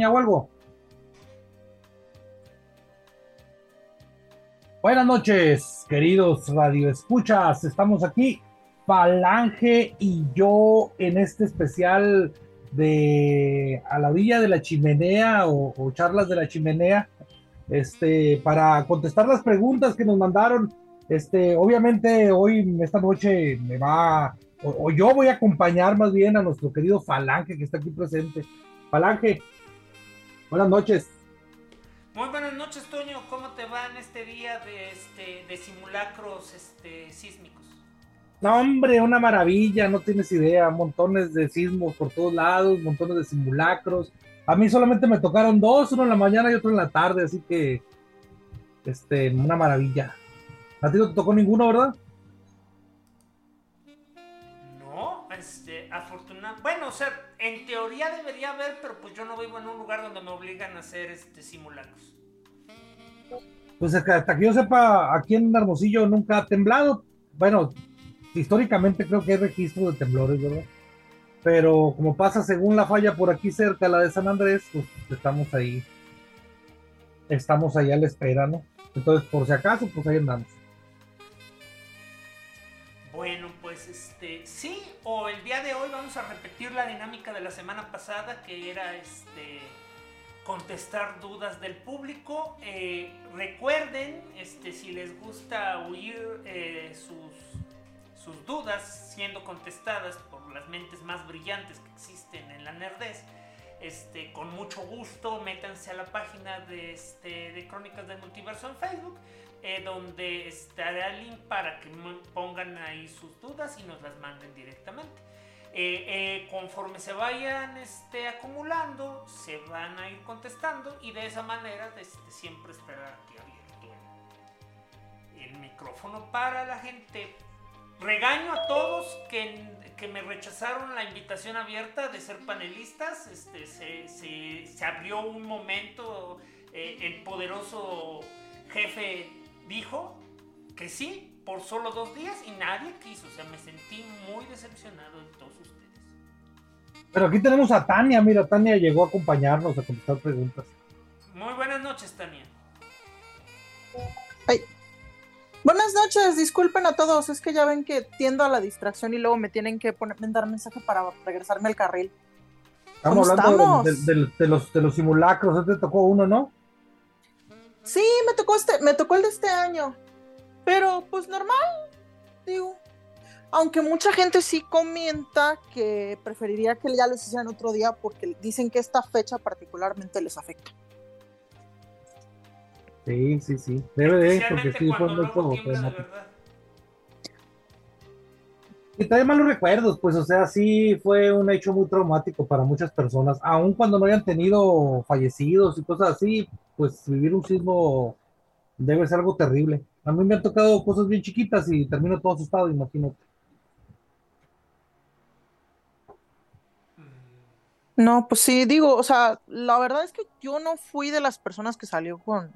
Algo? Buenas noches, queridos radioescuchas. Estamos aquí, Falange y yo, en este especial de a la orilla de la chimenea o, charlas de la chimenea, este, para contestar las preguntas que nos mandaron. Este, obviamente hoy, esta noche, me va, o yo voy a acompañar más bien a nuestro querido Falange que está aquí presente. Falange, Buenas noches. Muy buenas noches, Toño. ¿Cómo te va en este día de, este, de simulacros este, sísmicos? No, hombre, una maravilla, no tienes idea. Montones de sismos por todos lados, montones de simulacros. A mí solamente me tocaron dos, uno en la mañana y otro en la tarde, así que, este, una maravilla. ¿A ti no te tocó ninguno, verdad? No, este, afortunadamente. Bueno, o sea, en teoría debería haber, pero pues yo no vivo en un lugar donde me obligan a hacer este simulacros. Pues hasta que yo sepa, aquí en Hermosillo nunca ha temblado. Bueno, históricamente creo que hay registro de temblores, ¿verdad? Pero como pasa según la falla por aquí cerca, la de San Andrés, pues estamos ahí. Estamos ahí a la espera, ¿no? Entonces, por si acaso, pues ahí andamos. Bueno, pues este, sí, o el día de hoy vamos a repetir la dinámica de la semana pasada, que era este contestar dudas del público. Eh, recuerden, este, si les gusta oír eh, sus, sus dudas siendo contestadas por las mentes más brillantes que existen en la Nerdez, este, con mucho gusto métanse a la página de, este, de Crónicas del Multiverso en Facebook eh, donde estará el link para que pongan ahí sus dudas y nos las manden directamente. Eh, eh, conforme se vayan este, acumulando, se van a ir contestando y de esa manera este, siempre esperar aquí abierto el, el, micrófono para la gente. Regaño a todos que, que, me rechazaron la invitación abierta de ser panelistas. Este, se, se, se abrió un momento, el poderoso jefe dijo que sí, por solo dos días y nadie quiso. O sea, me sentí muy decepcionado de todos ustedes. Pero aquí tenemos a Tania, mira, Tania llegó a acompañarnos a contestar preguntas. Muy buenas noches, Tania. Ay. Buenas noches, disculpen a todos, es que ya ven que tiendo a la distracción y luego me tienen que poner, dar mensaje para regresarme al carril. Estamos hablando de, los, de los simulacros, este te tocó uno, ¿no? Sí, me tocó este, me tocó el de este año. Pero pues normal, digo. Aunque mucha gente sí comenta que preferiría que ya lo hicieran otro día porque dicen que esta fecha particularmente les afecta. Sí, sí, sí. Debe de, porque sí fue muy poco. Y trae malos recuerdos, pues, o sea, sí fue un hecho muy traumático para muchas personas, aun cuando no hayan tenido fallecidos y cosas así, pues vivir un sismo debe ser algo terrible. A mí me han tocado cosas bien chiquitas y termino todo asustado, imagínate. No, pues sí, digo, o sea, la verdad es que yo no fui de las personas que salió con,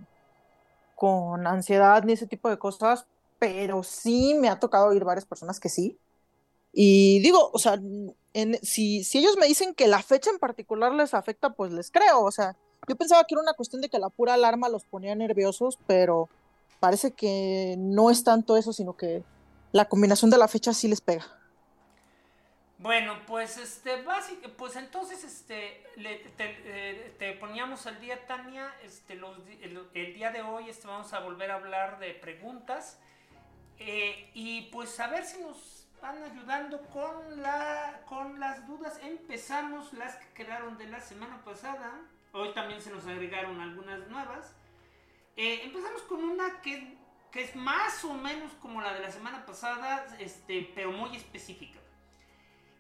con ansiedad ni ese tipo de cosas, pero sí me ha tocado oír varias personas que sí. Y digo, o sea, si, si ellos me dicen que la fecha en particular les afecta, pues les creo. O sea, yo pensaba que era una cuestión de que la pura alarma los ponía nerviosos, pero parece que no es tanto eso, sino que la combinación de la fecha sí les pega. Bueno, pues este, básico, pues entonces este, eh, te, poníamos al día, Tania, este, el, día de hoy este, vamos a volver a hablar de preguntas eh, y pues a ver si nos van ayudando con, la, con las dudas. Empezamos las que quedaron de la semana pasada, hoy también se nos agregaron algunas nuevas. Eh, empezamos con una que, que es más o menos como la de la semana pasada, este, pero muy específica.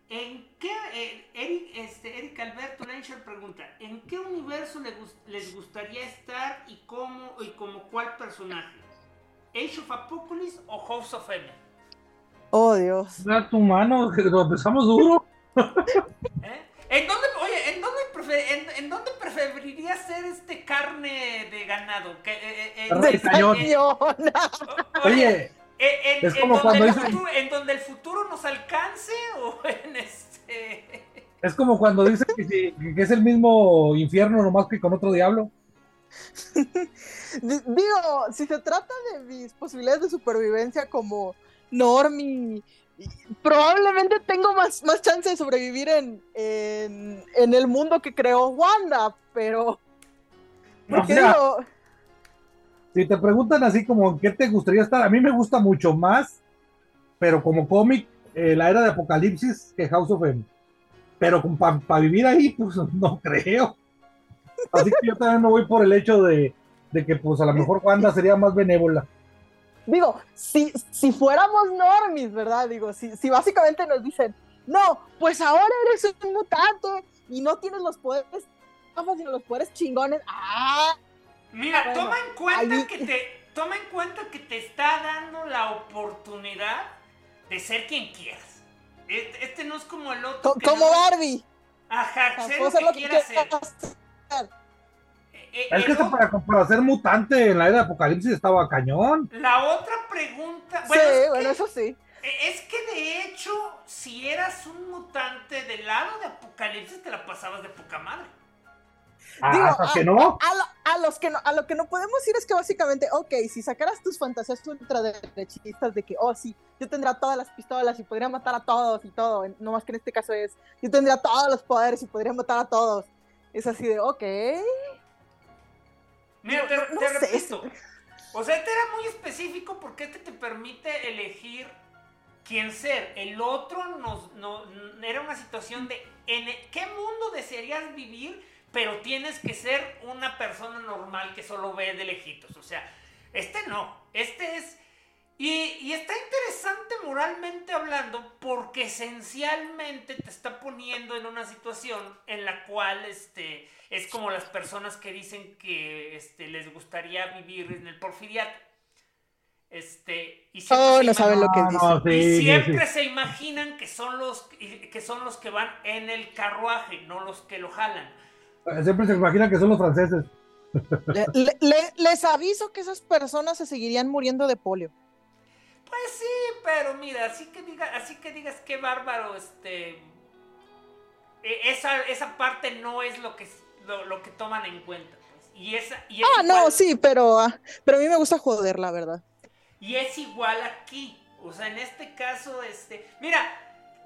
¿En qué, eh, Eric, este, Eric Alberto Lencher pregunta, ¿en qué universo les, gustaría estar y cómo y como cuál personaje? ¿Age of Apocalypse o House of M? Oh, Dios. Da tu mano, que lo empezamos duro. ¿Eh? ¿En dónde, ¿en dónde, en, dónde preferiría ser este carne de ganado? Que, eh, eh de cañón. Oye, ¿En, es como donde futuro, ¿En donde el futuro nos alcance o en este...? Es como cuando dice que, es el mismo infierno nomás que con otro diablo. Digo, si se trata de mis posibilidades de supervivencia como Normie, probablemente tengo más, más chance de sobrevivir en, en, el mundo que creó Wanda, pero... Porque digo si te preguntan así como qué te gustaría estar, a mí me gusta mucho más, pero como cómic, eh, la era de Apocalipsis que House of M. Pero para vivir ahí, pues no creo. Así que yo también me voy por el hecho de, que pues a lo mejor Wanda sería más benévola. Digo, si, si fuéramos normis, ¿verdad? Digo, si, si básicamente nos dicen, no, pues ahora eres un mutante y no tienes los poderes, sino los poderes chingones. Ah, Mira, toma en cuenta que te toma en cuenta que te está dando la oportunidad de ser quien quieras. Este, este no es como el otro. como Barbie. Ajá, ser lo que, quieras ser. Eh, es que para, para, ser mutante en la era de Apocalipsis estaba cañón. La otra pregunta. Bueno, sí, bueno, eso sí. E, es que de hecho, si eras un mutante del lado de Apocalipsis, te la pasabas de poca madre. Ah, a, que no? A, los que no, a lo que no podemos ir es que básicamente, ok, si sacaras tus fantasías ultraderechistas de que, oh, sí, yo tendría todas las pistolas y podría matar a todos y todo, no más que en este caso es, yo tendría todos los poderes y podría matar a todos. Es así de, ok. Mira, te, repito. O sea, este era muy específico porque este te permite elegir quién ser. El otro nos, no, era una situación de en qué mundo desearías vivir pero tienes que ser una persona normal que solo ve de lejitos. O sea, este no, este es... Y, está interesante moralmente hablando porque esencialmente te está poniendo en una situación en la cual este, es como las personas que dicen que este, les gustaría vivir en el porfiriato. Este, y oh, no saben lo que dicen. y siempre se imaginan que son, los, que son los que van en el carruaje, no los que lo jalan. Siempre se imaginan que son los franceses. les aviso que esas personas se seguirían muriendo de polio. Pues sí, pero mira, así que diga, así que digas qué bárbaro, este, e, esa, esa parte no es lo que lo, que toman en cuenta. Pues. Y esa, y ah, no, sí, pero, ah, pero a mí me gusta joder, la verdad. Y es igual aquí. O sea, en este caso, este. Mira,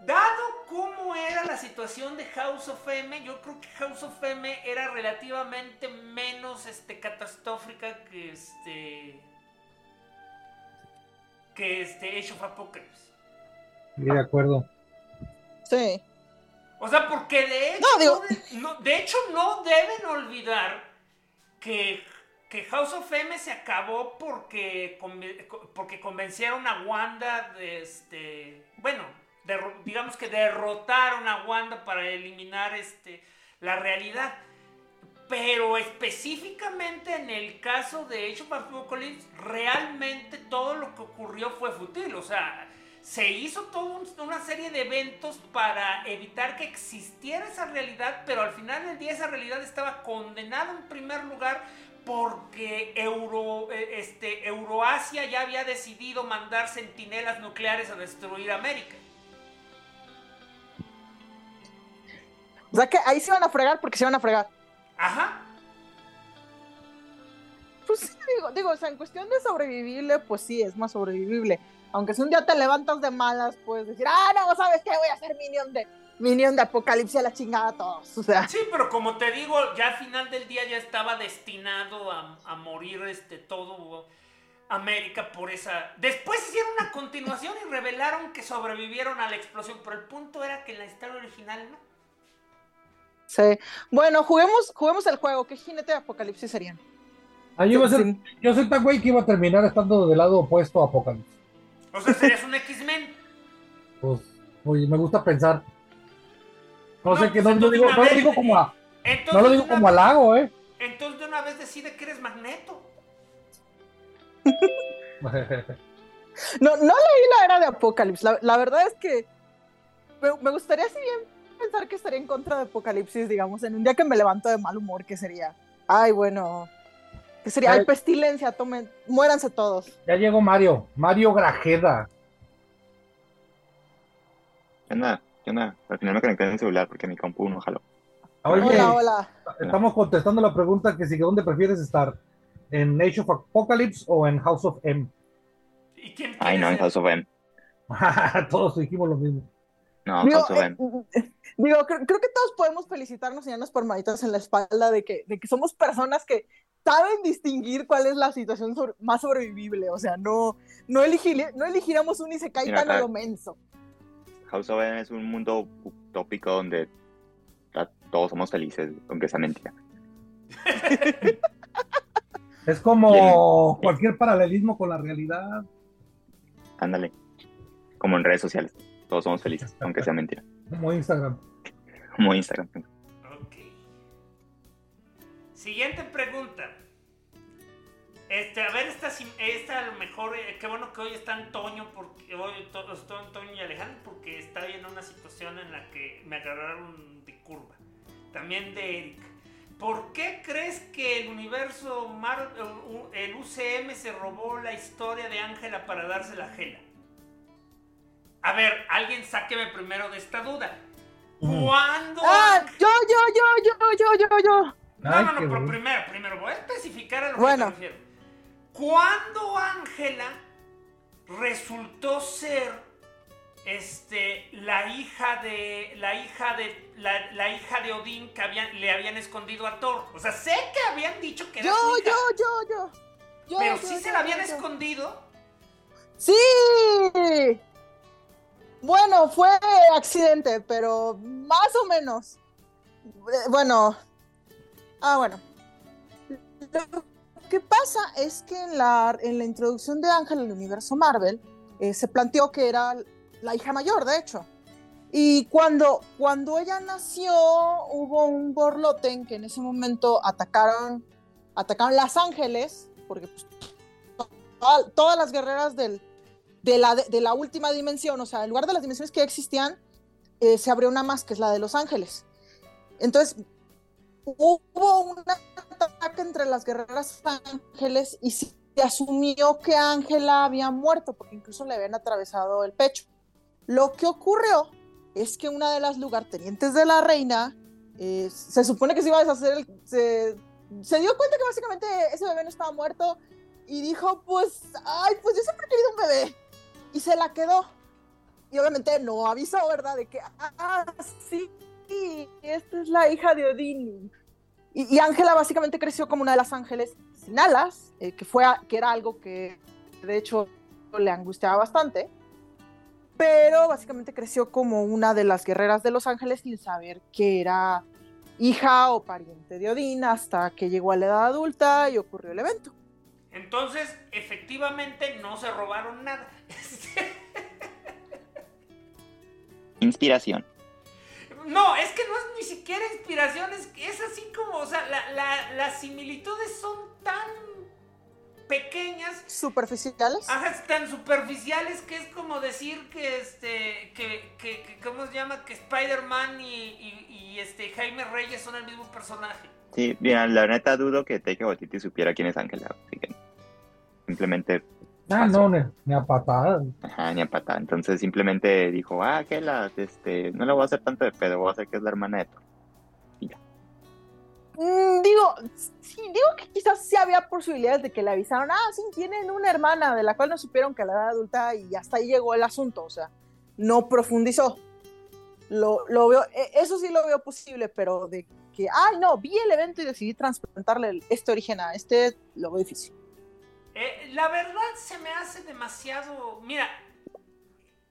dado cómo era la situación de House of M, yo creo que House of M era relativamente menos este, catastrófica que este. Que este Age of Apocalypse. de acuerdo. Sí. O sea, porque de hecho, no, de hecho no deben olvidar que que House of M se acabó porque, porque convencieron a Wanda de este. Bueno, digamos que derrotaron a Wanda para eliminar este, la realidad. Pero específicamente en el caso de Age of Apocalypse, realmente todo lo que ocurrió fue fútil. O sea, se hizo toda una serie de eventos para evitar que existiera esa realidad, pero al final del día esa realidad estaba condenada en primer lugar porque Euro, eh, este, Euroasia ya había decidido mandar centinelas nucleares a destruir América. O sea que ahí se van a fregar porque se van a fregar. Ajá. Pues sí, digo, digo, o sea, en cuestión de sobrevivible, pues sí, es más sobrevivible. Aunque si un día te levantas de malas, puedes decir, ah, no, ¿sabes qué? Voy a ser minion de Minion de Apocalipsis a la chingada a todos. O sea. Sí, pero como te digo, ya al final del día ya estaba destinado a, morir este todo América por esa. Después hicieron una continuación y revelaron que sobrevivieron a la explosión, pero el punto era que en la historia original no. Sí. Bueno, juguemos, juguemos el juego. ¿Qué jinete de Apocalipsis serían? Ah, yo, yo soy tan güey que iba a terminar estando del lado opuesto a Apocalipsis. O sea, serías un X-Men. Pues, oye, me gusta pensar. No, sé que no, lo digo, no lo digo como a. No lo digo como halago, ¿eh? Entonces de una vez decide que eres magneto. no, no leí la era de Apocalipsis. La, verdad es que me, gustaría si bien pensar que estaría en contra de Apocalipsis, digamos, en un día que me levanto de mal humor, que sería, ay, bueno, que sería, ay, pestilencia, tomen, muéranse todos. Ya llegó Mario, Mario Grajeda. nada ¿Qué onda? Al final me conecté en el celular porque mi compu no jaló. hola, hola. Estamos contestando la pregunta que sigue, ¿dónde prefieres estar? ¿En Age of Apocalypse o en House of M? ¿Y quién Ay, no, en House of M. todos dijimos lo mismo. No, House of M. Eh, digo, creo, que todos podemos felicitarnos y darnos por manitas en la espalda de que, de que somos personas que saben distinguir cuál es la situación más sobrevivible. O sea, no, no, elegir, no elegiríamos un Isekai tan a lo menso. House of M es un mundo utópico donde todos somos felices, aunque sea mentira. es como cualquier paralelismo con la realidad. Ándale. Como en redes sociales. Todos somos felices, aunque sea mentira. Como Instagram. Como Instagram. Ok. Siguiente pregunta. Este, a ver, esta, esta a lo mejor, eh, qué bueno que hoy está Antonio, porque hoy estoy Antonio y Alejandro, porque está en una situación en la que me agarraron de curva. También de Eric. ¿Por qué crees que el universo, el UCM se robó la historia de Ángela para dársela a Gela? A ver, alguien sáqueme primero de esta duda. ¿Cuándo? Ah, yo, yo, yo, yo, yo, yo, yo. No, no, no, pero primero, primero voy a especificar a lo que me refiero cuando Ángela resultó ser este, la hija de la hija de la, hija de Odín que habían, le habían escondido a Thor. O sea, sé que habían dicho que era yo, su hija, yo, yo, yo, Pero sí se la habían escondido. Sí. Bueno, fue accidente, pero más o menos. Eh, bueno. Ah, bueno que pasa es que en la, en la introducción de Ángel al universo Marvel eh, se planteó que era la hija mayor, de hecho. Y cuando, cuando ella nació, hubo un borlote en que en ese momento atacaron, atacaron Las Ángeles, porque pues, todas las guerreras del, de, la, de, la última dimensión, o sea, en lugar de las dimensiones que ya existían, eh, se abrió una más, que es la de Los Ángeles. Entonces, hubo un ataque entre las guerreras ángeles y se asumió que Ángela había muerto porque incluso le habían atravesado el pecho. Lo que ocurrió es que una de las lugartenientes de la reina eh, se supone que se iba a deshacer, el, se, se, dio cuenta que básicamente ese bebé no estaba muerto y dijo, pues, ay, pues yo siempre he querido un bebé. Y se la quedó. Y obviamente no avisó, ¿verdad? De que, ah, sí, esta es la hija de Odín. Y Ángela básicamente creció como una de las ángeles sin alas, eh, que, fue, que era algo que de hecho le angustiaba bastante pero básicamente creció como una de las guerreras de los ángeles sin saber que era hija o pariente de Odín hasta que llegó a la edad adulta y ocurrió el evento. Entonces, efectivamente, no se robaron nada. Inspiración. No, es que no es ni siquiera inspiración, es, es así como, o sea, las similitudes son tan pequeñas. ¿Superficiales? Ajá, tan superficiales que es como decir que, este, que, que, ¿cómo se llama? Que Spider-Man y, este, Jaime Reyes son el mismo personaje. Sí, mira, la neta dudo que Taika Waititi supiera quién es Ángela, así que simplemente... Ah, no, ni, a patada. Ajá, ni a patada. Entonces simplemente dijo, ah, que la, este, no le voy a hacer tanto de pedo, voy a hacer que es la hermana de Thor. Mm, digo, sí, digo que quizás sí había posibilidades de que le avisaron, ah, sí, tienen una hermana de la cual no supieron que la edad adulta y hasta ahí llegó el asunto, o sea, no profundizó. Lo, lo veo, e, eso sí lo veo posible, pero de que, ay, no, vi el evento y decidí transplantarle este origen a este, lo veo difícil. Eh, la verdad se me hace demasiado, mira,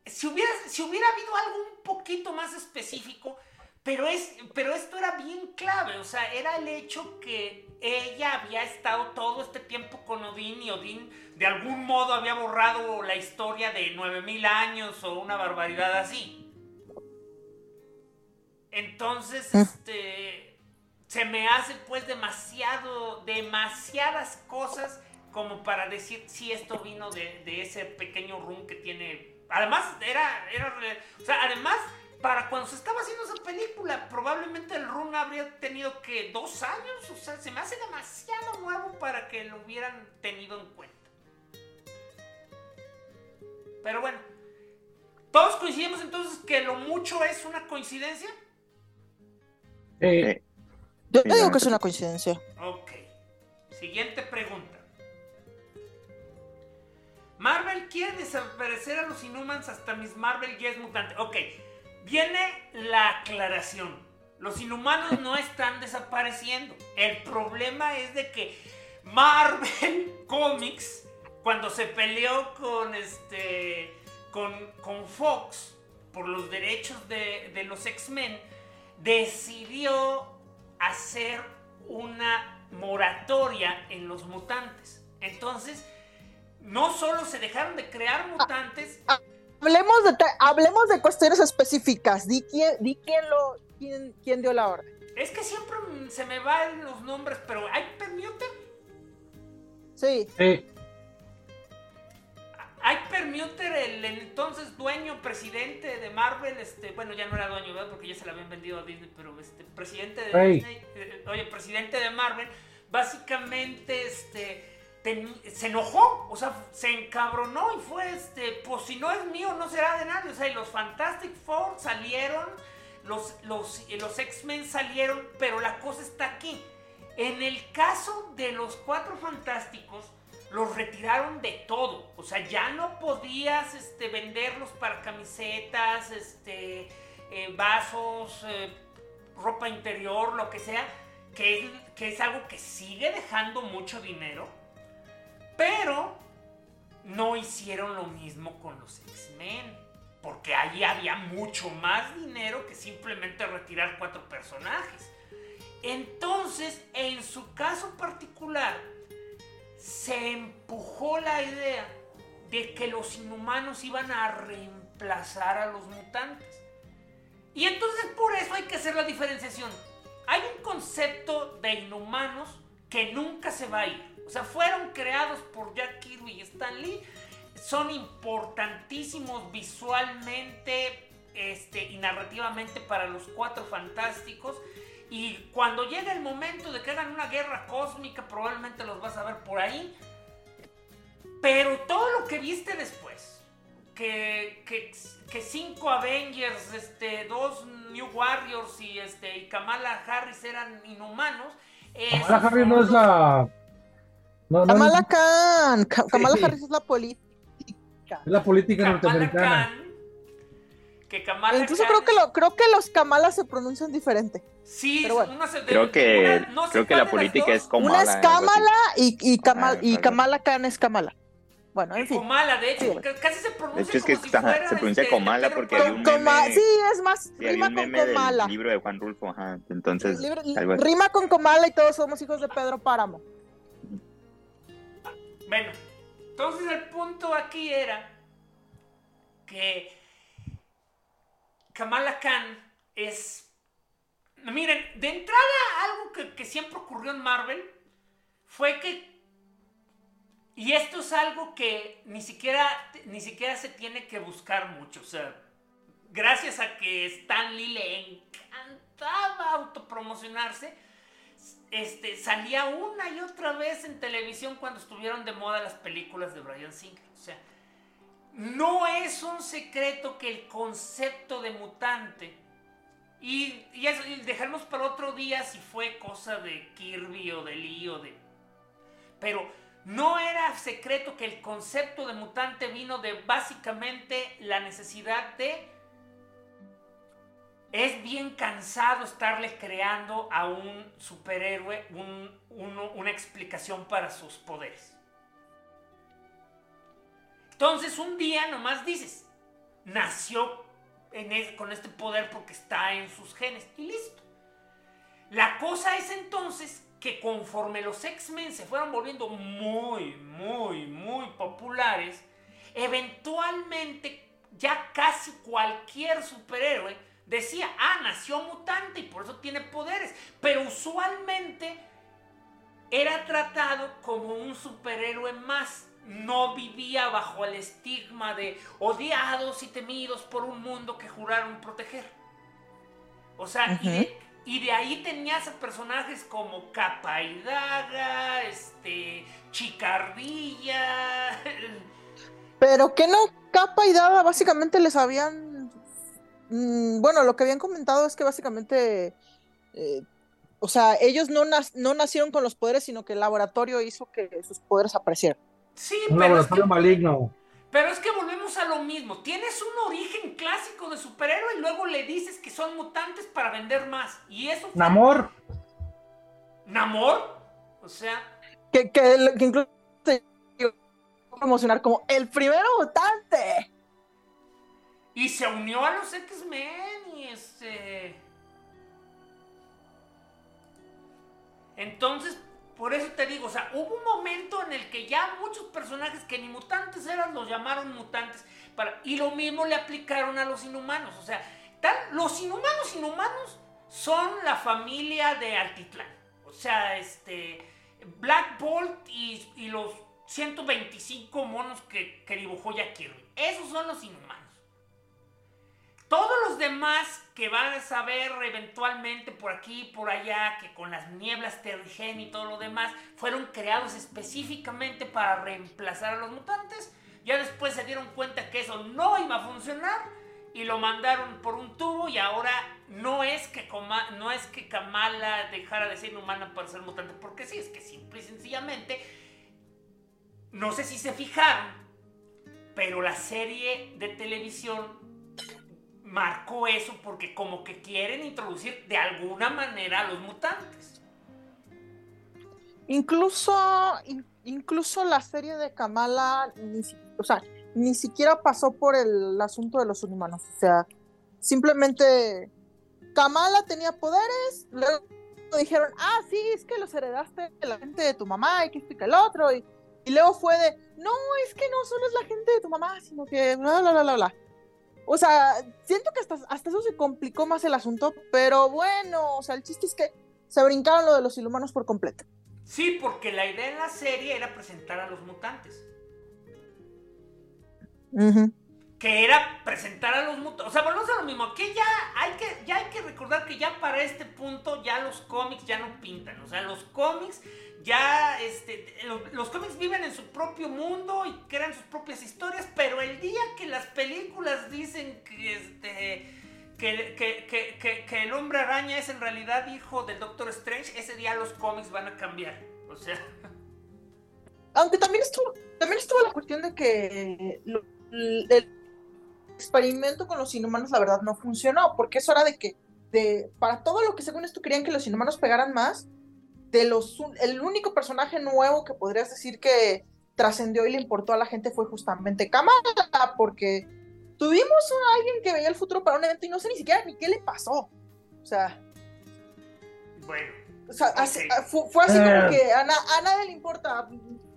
si hubiera, si hubiera habido algo un poquito más específico, pero, es, pero esto era bien clave, o sea, era el hecho que ella había estado todo este tiempo con Odín y Odín de algún modo había borrado la historia de 9000 años o una barbaridad así. Entonces, mm. este, se me hace pues demasiado, demasiadas cosas como para decir si esto vino de, de ese pequeño room que tiene. Además, era, era, o sea, además para cuando se estaba haciendo esa película, probablemente el run habría tenido que dos años, o sea, se me hace demasiado nuevo para que lo hubieran tenido en cuenta. Pero bueno, ¿todos coincidimos entonces que lo mucho es una coincidencia? Eh, Yo digo que es una coincidencia. Ok. Siguiente pregunta. Marvel quiere desaparecer a los Inhumans hasta Miss Marvel ya es mutante. Ok, Viene la aclaración. Los inhumanos no están desapareciendo. El problema es de que Marvel Comics, cuando se peleó con este. con, con Fox por los derechos de, de los X-Men, decidió hacer una moratoria en los mutantes. Entonces, no solo se dejaron de crear mutantes, ah, hablemos de, hablemos de cuestiones específicas. Di quién, di quién, lo, quién, quién dio la orden. Es que siempre se me van los nombres, pero ¿hay Permuter? Sí. Sí. Hay Permuter, el, entonces dueño, presidente de Marvel, este, bueno, ya no era dueño, ¿verdad? Porque ya se lo habían vendido a Disney, pero este, presidente de Disney, eh, oye, presidente de Marvel, básicamente, este, se enojó, o sea, se encabronó y fue este, pues si no es mío, no será de nadie. O sea, y los Fantastic Four salieron, los, los, los X-Men salieron, pero la cosa está aquí. En el caso de los Cuatro Fantásticos, los retiraron de todo. O sea, ya no podías este, venderlos para camisetas, este, eh, vasos, eh, ropa interior, lo que sea, que que es algo que sigue dejando mucho dinero pero no hicieron lo mismo con los X-Men. Porque ahí había mucho más dinero que simplemente retirar cuatro personajes. Entonces, en su caso particular, se empujó la idea de que los inhumanos iban a reemplazar a los mutantes. Y entonces por eso hay que hacer la diferenciación. Hay un concepto de inhumanos que nunca se va a ir. O sea, fueron creados por Jack Kirby y Stan Lee. Son importantísimos visualmente este, y narrativamente para los cuatro fantásticos. Y cuando llegue el momento de que hagan una guerra cósmica, probablemente los vas a ver por ahí. Pero todo lo que viste después, que, que, que cinco Avengers, este, dos New Warriors y, este, y Kamala Harris eran inhumanos. Kamala Harris no es la. No, no, Kamala Khan. Kamala Harris es la política. Es la política norteamericana. que Kamala Incluso creo que lo, creo que los Kamala se pronuncian diferente. Sí, bueno. se, creo que no creo que la política es Kamala. Una es Kamala y, y, Kamal, y Kamala Khan es Kamala. Bueno, en fin. Kamala, de hecho, casi se pronuncia de hecho, es que como si fuera, se pronuncia este, Comala porque hay un meme, Sí, es más, sí, rima un meme con Comala. Del libro de Juan Rulfo, ajá. Entonces, libro, rima con Comala y todos somos hijos de Pedro Páramo. Bueno, entonces el punto aquí era que Kamala Khan es... Miren, de entrada algo que, siempre ocurrió en Marvel fue que y esto es algo que ni siquiera, ni siquiera se tiene que buscar mucho. O sea, gracias a que Stan Lee le encantaba autopromocionarse, este, salía una y otra vez en televisión cuando estuvieron de moda las películas de Brian Singer. O sea, no es un secreto que el concepto de mutante, y, y, y dejarnos para otro día si fue cosa de Kirby o de Lee o de... Pero no era secreto que el concepto de mutante vino de básicamente la necesidad de... Es bien cansado estarle creando a un superhéroe una explicación para sus poderes. Entonces un día nomás dices, nació con este poder porque está en sus genes y listo. La cosa es entonces que conforme los X-Men se fueron volviendo muy, muy, muy populares, eventualmente ya casi cualquier superhéroe decía, ah, nació mutante y por eso tiene poderes, pero usualmente era tratado como un superhéroe más. No vivía bajo el estigma de odiados y temidos por un mundo que juraron proteger. O sea, y de ahí tenías a personajes como Capa y Daga, este, Chicardilla. Pero que no, Capa y Daga básicamente les habían. Mm, bueno, lo que habían comentado es que básicamente. Eh, o sea, ellos no, no nacieron con los poderes, sino que el laboratorio hizo que sus poderes aparecieran. Sí, Un laboratorio maligno. Pero es que volvemos a lo mismo. Tienes un origen clásico de superhéroe y luego le dices que son mutantes para vender más. Y eso. Namor. Namor. O sea. Que, que, que incluso promocionar como el primero mutante. Y se unió a los X-Men y este. Entonces, por eso te digo, o sea, hubo un momento en el que ya muchos personajes que ni mutantes eran los llamaron mutantes. Para, y lo mismo le aplicaron a los inhumanos. O sea, tal, los inhumanos inhumanos son la familia de Altitlán. O sea, este. Black Bolt y, los 125 monos que, que dibujó Jack Kirby. Esos son los inhumanos. Todos los demás que van a saber eventualmente por aquí y por allá, que con las nieblas Terrigen y todo lo demás, fueron creados específicamente para reemplazar a los mutantes, ya después se dieron cuenta que eso no iba a funcionar y lo mandaron por un tubo y ahora no es que, no es que Kamala dejara de ser humana para ser mutante, porque sí, es que simple y sencillamente, no sé si se fijaron, pero la serie de televisión marcó eso porque como que quieren introducir de alguna manera a los mutantes. Incluso, incluso la serie de Kamala, ni, o sea, ni siquiera pasó por el asunto de los inhumanos. O sea, simplemente Kamala tenía poderes, luego dijeron, ah, sí, es que los heredaste de la gente de tu mamá y que explica el otro. Y, y luego fue de, no, es que no solo es la gente de tu mamá, sino que bla, bla, bla, bla. O sea, siento que hasta, hasta eso se complicó más el asunto, pero bueno, o sea, el chiste es que se brincaron lo de los inhumanos por completo. Sí, porque la idea en la serie era presentar a los mutantes. Que era presentar a los mutantes. O sea, volvemos a lo mismo. Que ya hay que, ya hay que recordar que ya para este punto ya los cómics ya no pintan. O sea, los cómics ya, este, los, cómics viven en su propio mundo y crean sus propias historias, pero el día que las películas dicen que, este, que, que- que- el hombre araña es en realidad hijo del Doctor Strange, ese día los cómics van a cambiar. O sea, Aunque también estuvo, también estuvo la cuestión de que experimento con los inhumanos, la verdad, no funcionó, porque es hora de que, de, para todo lo que según esto querían que los inhumanos pegaran más, de los, el único personaje nuevo que podrías decir que trascendió y le importó a la gente fue justamente Kamala, porque tuvimos a alguien que veía el futuro para un evento y no sé ni siquiera ni qué le pasó. O sea, bueno. o sea, así- Ok. fue, fue así Eh. como que a, na- a nadie le importa.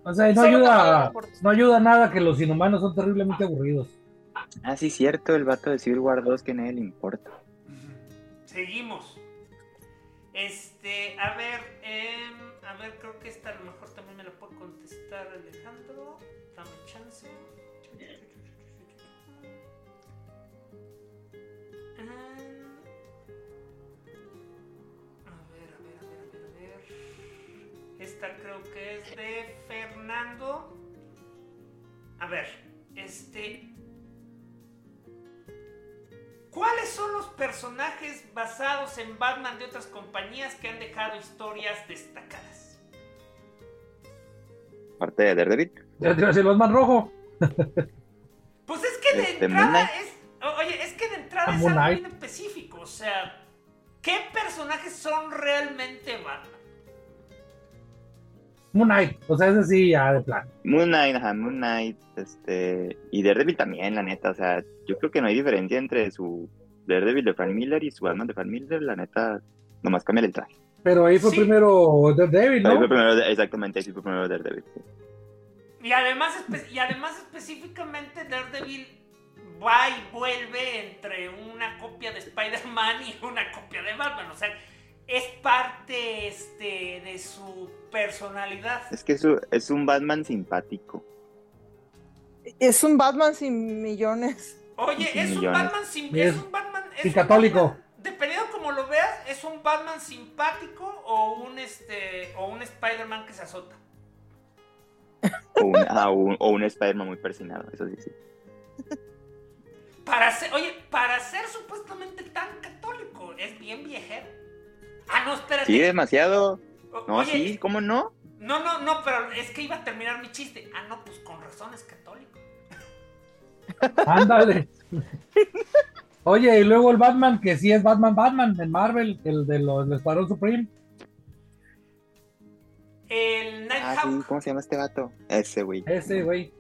O sea, no Solo ayuda, no ayuda nada que los inhumanos son terriblemente aburridos. Ah, sí, cierto, el vato de Civil War 2 que a nadie le importa. Seguimos. Este, a ver, em, a ver, creo que esta a lo mejor también me la puede contestar Alejandro. Dame chance. Esta creo que es de Fernando. A ver, este. ¿Cuáles son los personajes basados en Batman de otras compañías que han dejado historias destacadas? Parte de Daredevil. Ya te iba a decir, los más rojo. Pues es que de Este, entrada es. Oye, es que de entrada Ah, es algo bien específico. O sea, ¿qué personajes son realmente Batman? Moon Knight. O sea, ese sí, ya de plan. Moon Knight, ajá, Moon Knight, este, y Daredevil también, la neta, o sea, yo creo que no hay diferencia entre su Daredevil de Frank Miller y su Batman de Frank Miller, la neta, nomás cambia el traje. Pero ahí fue Sí. primero Daredevil, Ahí ¿no? fue primero, exactamente, ahí sí fue primero Daredevil. sí. Y además, y además específicamente Daredevil va y vuelve entre una copia de Spider-Man y una copia de Batman. O sea, es parte este, de su personalidad. Es que es, un- es un Batman simpático. Es un Batman sin millones. Oye, es un. Batman sin... Es es- un Batman... Es un católico. Batman- dependiendo como lo veas, es un Batman simpático o un, este, o un Spider-Man que se azota. O un, ah, o un, o un Spider-Man muy persinado, eso sí, sí. Para ser, oye, para ser supuestamente tan católico, es bien viejero. Ah, no, espérate. Sí, demasiado. O- No, oye, sí, ¿cómo no? No, no, no, pero es que iba a terminar mi chiste. Ah, no, pues con razón es católico. Ándale. Oye, y luego el Batman, que sí es Batman Batman, en Marvel, el de los del Escuadrón Supreme. El Ah, sí, Nighthawk. ¿cómo se llama este vato? Ese, güey. Ese, güey.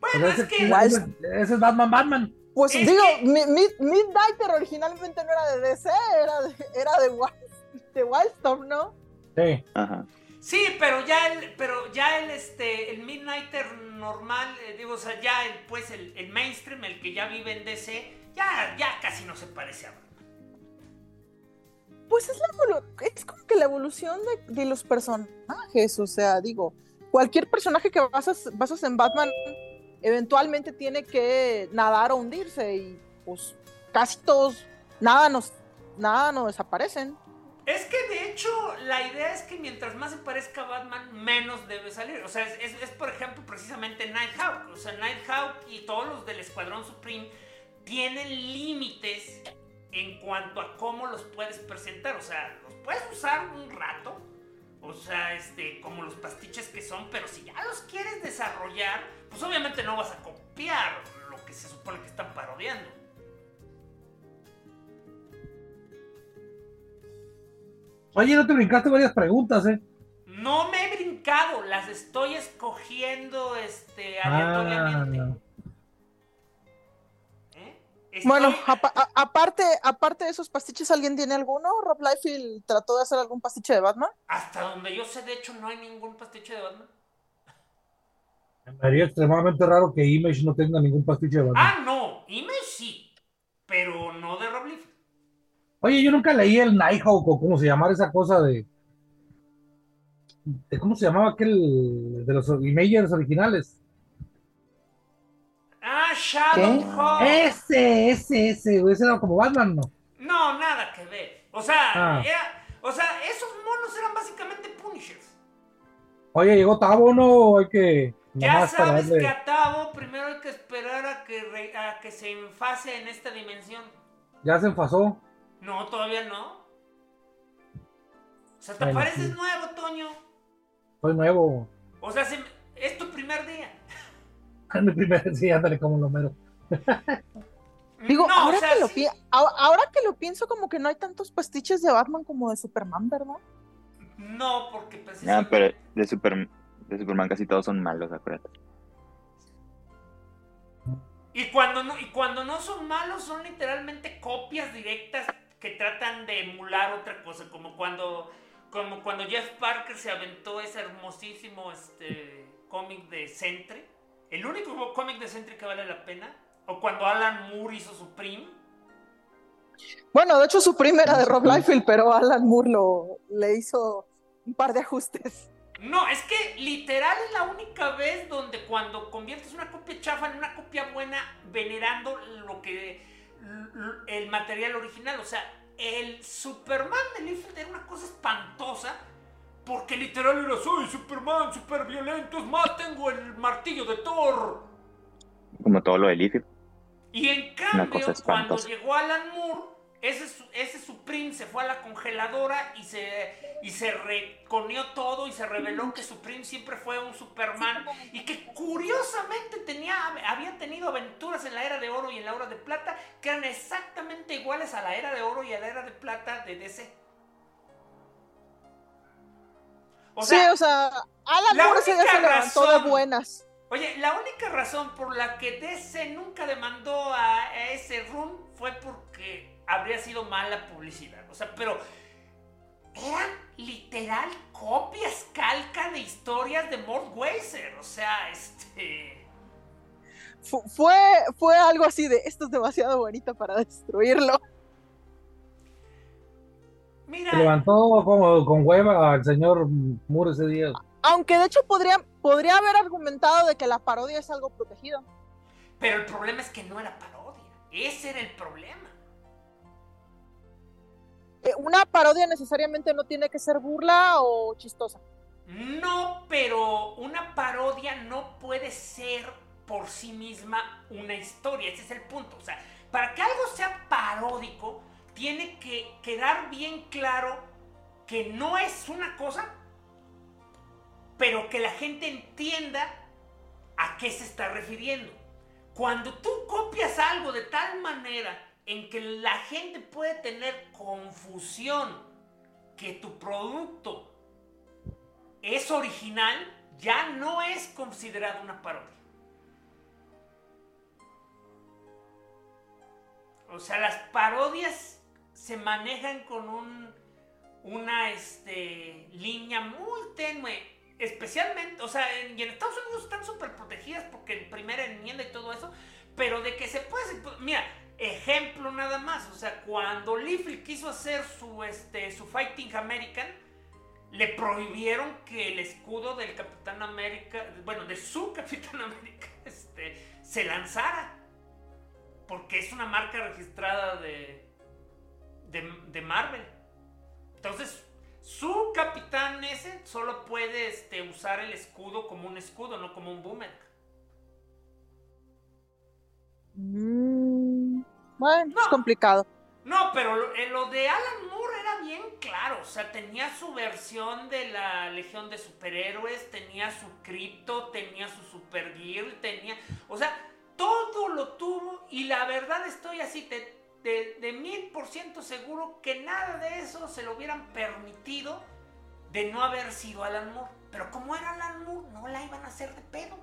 Bueno, Pero es ese, que. Ese es Batman Batman. Pues Es digo, que- Mi- Mid- Midnighter originalmente no era de DC, era de, era de, Wild, de Wildstorm, ¿no? Sí. Ajá. Sí, pero ya el, pero ya el este, el Midnighter normal, eh, digo, o sea, ya el, pues el, el mainstream, el que ya vive en DC, ya, ya casi no se parece a Batman. Pues es, la es como que la evolución de, de los personajes, o sea, digo, cualquier personaje que basas, basas en Batman eventualmente tiene que nadar o hundirse y pues casi todos, nada nos, nada nos desaparecen. Es que de hecho la idea es que mientras más se parezca a Batman, menos debe salir. O sea, es, es- por ejemplo precisamente Nighthawk. O sea, Nighthawk y todos los del Escuadrón Supreme tienen límites en cuanto a cómo los puedes presentar. O sea, los puedes usar un rato. O sea, este, como los pastiches que son, pero si ya los quieres desarrollar, pues obviamente no vas a copiar lo que se supone que están parodiando. Oye, no te brincaste varias preguntas, ¿eh? No me he brincado, las estoy escogiendo este, Ah, aleatoriamente. ¿Eh? Estoy- Bueno, aparte, aparte de esos pastiches, ¿alguien tiene alguno? ¿Rob Liefeld trató de hacer algún pastiche de Batman? hasta donde yo sé, de hecho, no hay ningún pastiche de Batman. Me haría extremadamente raro que Image no tenga ningún pastiche de Batman. Ah, no, Image sí, pero no de Rob Liefeld. Oye, yo nunca leí el Nighthawk o cómo se llamara esa cosa de, de ¿cómo se llamaba aquel de los Imagers originales? Ah, Shadowhawk. Ese, ese, ese. Ese era como Batman, ¿no? No, nada que ver. O sea, Ah. era- o sea, esos monos eran básicamente Punishers. Oye, llegó Tabo, ¿no? Hay que. Ya sabes darle- que a Tavo primero hay que esperar a que, re- a que se enfase en esta dimensión. Ya se enfasó. No, todavía no. O sea, te Bueno, pareces sí. nuevo, Toño. Soy nuevo. O sea, se- es tu primer día. Mi primer, sí, ándale como lo mero. Digo, No, ahora, o sea, que lo sí. pi- ahora, ahora que lo pienso, como que no hay tantos pastiches de Batman como de Superman, ¿verdad? No, porque No, precisamente... pero de, Super, de Superman casi todos son malos, acuérdate. Y cuando no, y cuando no son malos, son literalmente copias directas que tratan de emular otra cosa, como cuando, como cuando Jeff Parker se aventó ese hermosísimo este, cómic de Sentry, el único cómic de Sentry que vale la pena, o cuando Alan Moore hizo Supreme. Bueno, de hecho su primera de Rob Liefeld, pero Alan Moore lo, le hizo un par de ajustes. No, es que literal es la única vez donde cuando conviertes una copia chafa en una copia buena, venerando lo que el material original. O sea, el Superman de Liefeld era una cosa espantosa. Porque literal era, soy Superman, super violento, es más, tengo el martillo de Thor. Como todo lo de Leafy. Y en cambio, cuando llegó Alan Moore, ese, su- ese Supreme se fue a la congeladora y se, y se reconeó todo y se reveló que Supreme siempre fue un Superman y que curiosamente tenía, había tenido aventuras en la era de oro y en la era de plata que eran exactamente iguales a la era de oro y a la era de plata de DC. O sea, sí, o sea, Alan la Moore se levantó razón- de buenas. Oye, la única razón por la que DC nunca demandó a, a ese run fue porque habría sido mala publicidad. O sea, pero eran literal copias calca de historias de Mort Weiser. O sea, este. Fu- Fue, fue algo así de, esto es demasiado bonito para destruirlo. Mira, Se levantó como con hueva al señor Moore ese día. Aunque de hecho podría, podría haber argumentado de que la parodia es algo protegido. pero el problema es que no era parodia. Ese era el problema. Eh, Una parodia necesariamente no tiene que ser burla o chistosa. No, pero una parodia no puede ser por sí misma una historia. Ese es el punto. O sea, para que algo sea paródico, tiene que quedar bien claro que no es una cosa, pero que la gente entienda a qué se está refiriendo. Cuando tú copias algo de tal manera en que la gente puede tener confusión que tu producto es original, ya no es considerado una parodia. O sea, las parodias se manejan con un, una este, línea muy tenue. Especialmente, o sea, en, y en Estados Unidos están súper protegidas porque en primera enmienda y todo eso, pero de que se puede... Mira, ejemplo nada más, o sea, cuando Liefeld quiso hacer su, este, su Fighting American, le prohibieron que el escudo del Capitán América, bueno, de su Capitán América, este, se lanzara. Porque es una marca registrada de, de, Marvel. Entonces, su capitán ese solo puede este, usar el escudo como un escudo, no como un boomerang. Mm, bueno, es No. complicado. No, pero lo, eh, lo de Alan Moore era bien claro. O sea, tenía su versión de la Legión de Superhéroes, tenía su cripto, tenía su Super Gear, tenía. O sea, todo lo tuvo. Y la verdad estoy así de, de, de mil por ciento seguro que nada de eso se lo hubieran permitido de no haber sido Alan Moore. Pero como era Alan Moore, no la iban a hacer de pedo.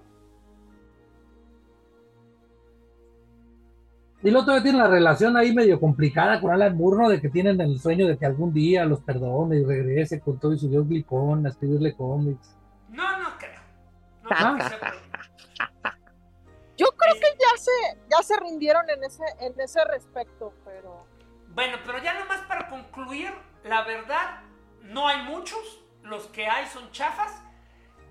Y luego todavía tiene la relación ahí medio complicada con Alan Moore, ¿no? De que tienen el sueño de que algún día los perdone y regrese con todo y su dios glicón a escribirle cómics. No, no creo. No Ah. creo. Yo creo que ya se, ya se rindieron en ese, en ese respecto, pero Bueno, pero ya nomás para concluir, la verdad, no hay muchos. Los que hay son chafas.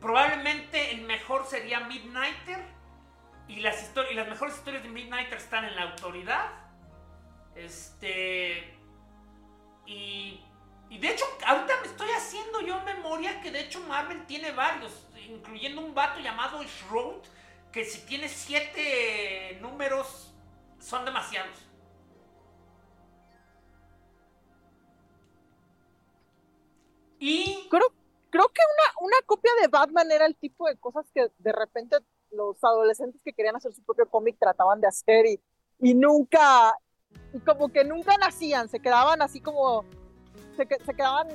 Probablemente el mejor sería Midnighter. Y las, y las mejores historias de Midnighter están en la autoridad. Este. Y, y de hecho, ahorita me estoy haciendo yo memoria que de hecho Marvel tiene varios, incluyendo un vato llamado Shroud, que si tiene siete números son demasiados. Y creo, creo que una, una copia de Batman era el tipo de cosas que de repente los adolescentes que querían hacer su propio cómic trataban de hacer y, y nunca, y como que nunca nacían, se quedaban así como, se, se quedaban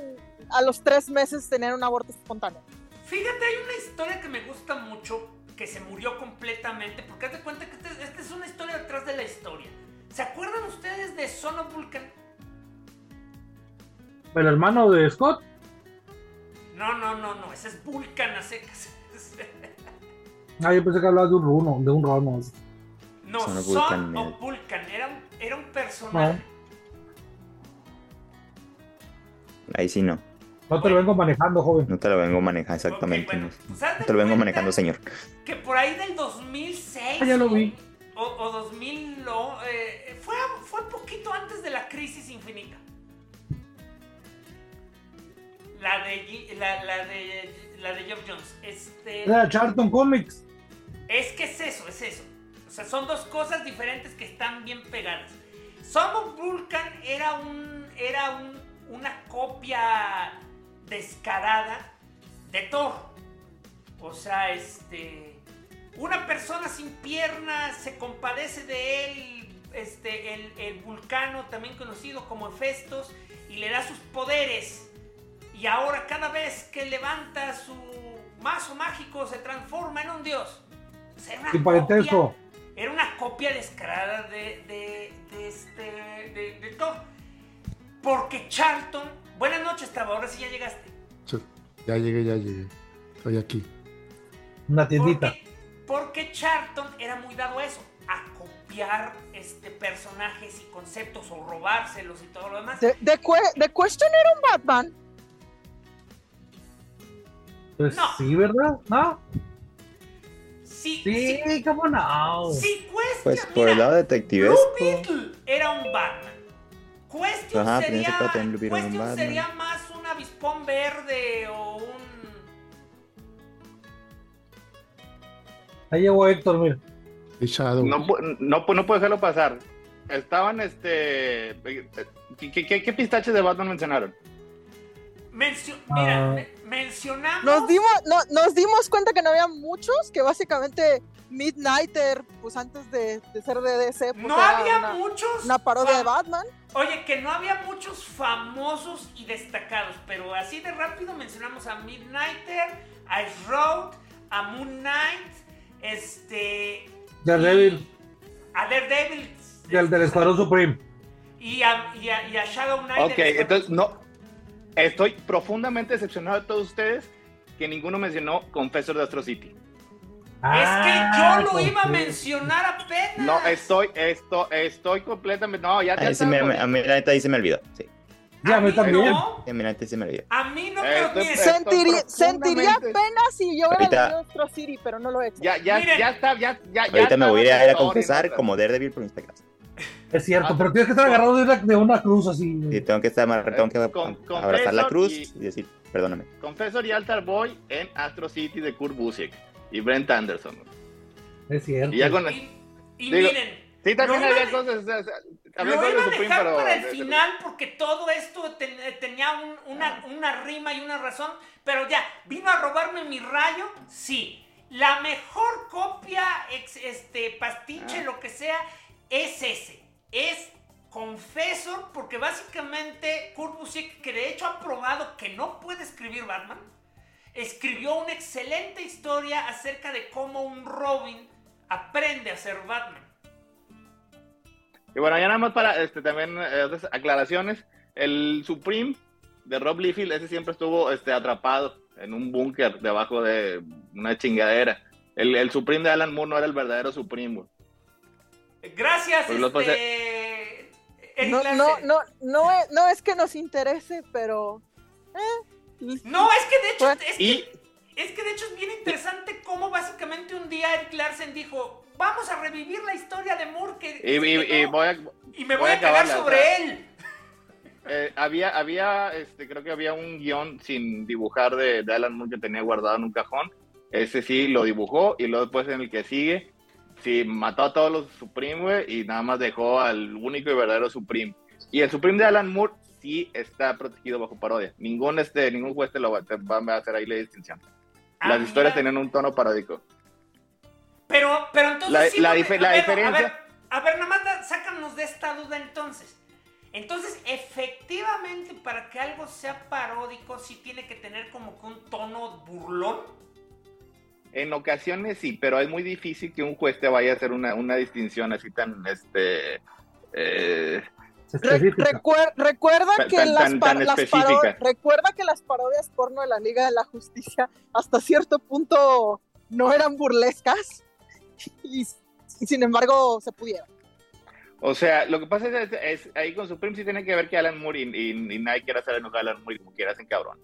a los tres meses tener un aborto espontáneo. Fíjate, hay una historia que me gusta mucho, que se murió completamente, porque haz de cuenta que esta este es una historia detrás de la historia. ¿Se acuerdan ustedes de Son of Vulcan? ¿El hermano de Scott? No, no, no, no, ese es Vulcan a secas. Ah, yo pensé que hablaba de un runo, de un rono. No, Son of Vulcan, of Vulcan. Era, un, era un personaje. No. Ahí sí no. No te lo vengo manejando, joven. No te lo vengo manejando, exactamente. Okay, bueno, no. no te lo vengo manejando, señor. Que por ahí del 2006. Ah, ya lo vi. O, o 2000. No, eh, fue, fue poquito antes de la crisis infinita. La de, la, la de, la de Geoff Jones. Este, la Charlton Comics. Es que es eso, es eso. O sea, son dos cosas diferentes que están bien pegadas. Son Vulcan era un. era un, una copia descarada de Thor. O sea, este. Una persona sin piernas se compadece de él. Este, el, el vulcano, también conocido como Hefestos, y le da sus poderes. Y ahora cada vez que levanta su mazo mágico se transforma en un dios. O sea, era, una copia, era una copia descarada de, de, de este, de, de Thor. Porque Charlton... Buenas noches, Taba. Ahora sí ya llegaste. Sí, ya llegué, ya llegué. Estoy aquí. Una tiendita. Porque, porque Charlton era muy dado a eso. A copiar este, personajes y conceptos o robárselos y todo lo demás. The, the, the Question era un Batman. Pues No. sí, ¿verdad? ¿No? Sí, Sí, sí, cómo no. sí, Question, Pues por mira, el lado Blue detectivesco. Beetle era un Batman. Question Ajá, sería, Blue un Question Batman. sería más un avispón verde o un... Ahí llegó Héctor, mira. No, no, no puedo dejarlo pasar. Estaban, este... ¿Qué, qué, qué- pistaches de Batman mencionaron? Mencio- mira, Ah. me- mencionamos... Nos dimos, no, nos dimos cuenta que no había muchos, que básicamente Midnighter, pues antes de, de ser de DC, pues no era había una, muchos... una parodia de Batman. Oye, que no había muchos famosos y destacados, pero así de rápido mencionamos a Midnighter, a Road, a Moon Knight, este... Daredevil. A Daredevil. Y el del este, Escuadrón Supreme. Y a, y a- y a Shadow Knight. Ok, entonces no. Estoy profundamente decepcionado de todos ustedes que ninguno mencionó Confessor de Astro City. Es que Ah, yo lo iba a mencionar apenas. No, estoy, esto, estoy completamente. No, ya, ya se me, a mí la neta ahí se me olvidó. Sí, Ya, a mí también. No, a mí la neta se me olvidó. a mí no, mire, Estoy Sentiría, sentiría profundamente- pena si yo hubiera Ahorita- leído Astro City, pero no lo he hecho. Ya, ya, Miren. ya está, ya, ya. ya Ahorita me voy a ir a, confesar como Daredevil por Instagram. Es cierto, Ah. pero tienes que estar agarrado de una, de una cruz así. Y tengo que estar tengo que Con- con abrazar la cruz y- y decir, perdóname. Confessor y Altar Boy en Astro City de Kurt Busiek y Brent Anderson. Es cierto. Y ya con. y, y Digo, miren, Sí, también lo iba había a- cosas. o sea, había lo iba a dejar pero- para el de- final porque todo esto ten- eh, tenía un- una, una rima y una razón, pero ya, ¿vino a robarme mi rayo? Sí. La mejor copia, ex- este, pastiche, Ah. lo que sea, es ese. Es Confessor, porque básicamente Kurt Busiek, que de hecho ha probado que no puede escribir Batman, escribió una excelente historia acerca de cómo un Robin aprende a ser Batman. Y bueno, ya nada más para este, también eh, otras aclaraciones. El Supreme de Rob Liefeld, ese siempre estuvo este, atrapado en un búnker debajo de una chingadera. El, el Supreme de Alan Moore no era el verdadero Supreme. Gracias, Pues los este. Eric No, Larsen. no, no, no, es- no es que nos interese, pero. eh, No, es que de hecho, Bueno. es, que, Y es que de hecho es bien interesante cómo básicamente un día Eric Larsen dijo, vamos a revivir la historia de Moore que, Y, y- que y no, voy a, y me voy voy a a cagar o sobre sea, él. eh, había, había, este, creo que había un guion sin dibujar de, de Alan Moore que tenía guardado en un cajón. Ese sí lo dibujó y luego después en el que sigue, sí, mató a todos los Supreme, güey, y nada más dejó al único y verdadero Supreme. Y el Supreme de Alan Moore sí está protegido bajo parodia. Ningún, este, ningún juez te lo va, te va a hacer ahí la distinción. Ah, Las historias mira. tenían un tono paródico. Pero, pero entonces La- sí la diferencia- A ver, a ver, nada más da- sácanos de esta duda entonces. Entonces, efectivamente, para que algo sea paródico, sí tiene que tener como que un tono burlón. En ocasiones sí, pero es muy difícil que un juez te vaya a hacer una, una distinción así tan, este, eh, Re- recuer- recuerda Tan- que tan- las, tan- las recuerda que las parodias porno de la Liga de la Justicia hasta cierto punto no eran burlescas y, y sin embargo se pudieron. O sea, lo que pasa es, es- ahí con Supreme sí tiene que ver que Alan Moore y, y- y nadie quiere hacer enojar a Alan Moore y como quiera hacen cabrón.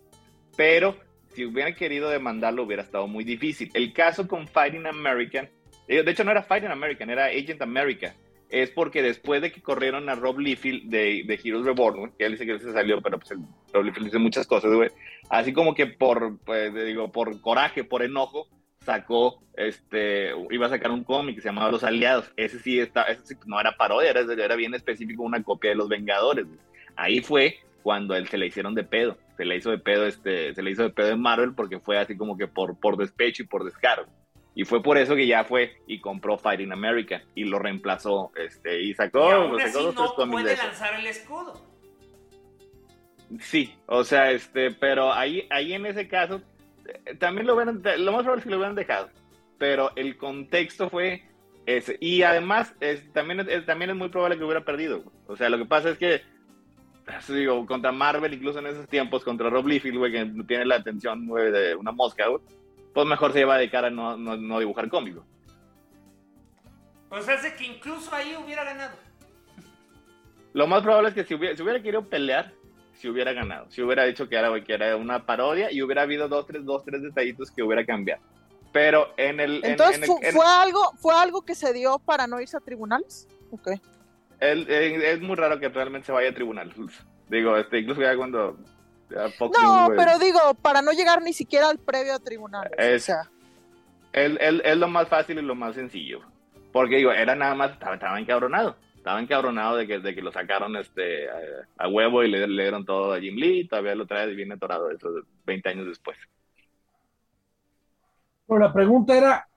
Pero si hubieran querido demandarlo hubiera estado muy difícil. El caso con Fighting American, eh, de hecho no era Fighting American, era Agent America. Es porque después de que corrieron a Rob Liefeld de, de Heroes Reborn, que él dice que él se salió, pero pues el- Rob Liefeld hizo muchas cosas, güey. Así como que por, pues, digo, por coraje, por enojo, sacó, este, iba a sacar un cómic que se llamaba Los Aliados. Ese sí, está, ese sí no era parodia, era, era bien específico una copia de Los Vengadores. güey. Ahí fue cuando él se le hicieron de pedo. Se le hizo de pedo, este, se le hizo de pedo en Marvel porque fue así como que por, por despecho y por descargo. Y fue por eso que ya fue y compró Fighting America y lo reemplazó, este, y sacó, y aún así no puede lanzar el escudo. Sí, o sea, este, pero ahí, ahí en ese caso, eh, también lo hubieran, lo más probable es que lo hubieran dejado, pero el contexto fue ese. Y además, es, también, es, también es muy probable que hubiera perdido. O sea, lo que pasa es que, digo, contra Marvel, incluso en esos tiempos, contra Rob Liefeld, güey, que tiene la atención güey, de una mosca, güey, pues mejor se iba a dedicar a no, no, no dibujar cómico. Sea, hace que incluso ahí hubiera ganado. Lo más probable es que si hubiera, si hubiera querido pelear, si hubiera ganado. Si hubiera dicho que era, que era una parodia y hubiera habido dos, tres, dos, tres detallitos que hubiera cambiado. Pero en el... en- Entonces, en el- ¿fu- en- ¿fue, algo, ¿fue algo que se dio para no irse a tribunales? Ok. El- en- es muy raro que realmente se vaya a tribunal. Digo, este, incluso ya cuando... ya Fox No, pero digo, para no llegar ni siquiera al previo a tribunales. o Es- sea, es, es- es lo más fácil y lo más sencillo. Porque digo, era nada más, estaba, estaba encabronado. Estaba encabronado de que, de que lo sacaron este, a, a huevo y le, le dieron todo a Jim Lee. Todavía lo trae bien atorado eso 20 años después. Pero la pregunta era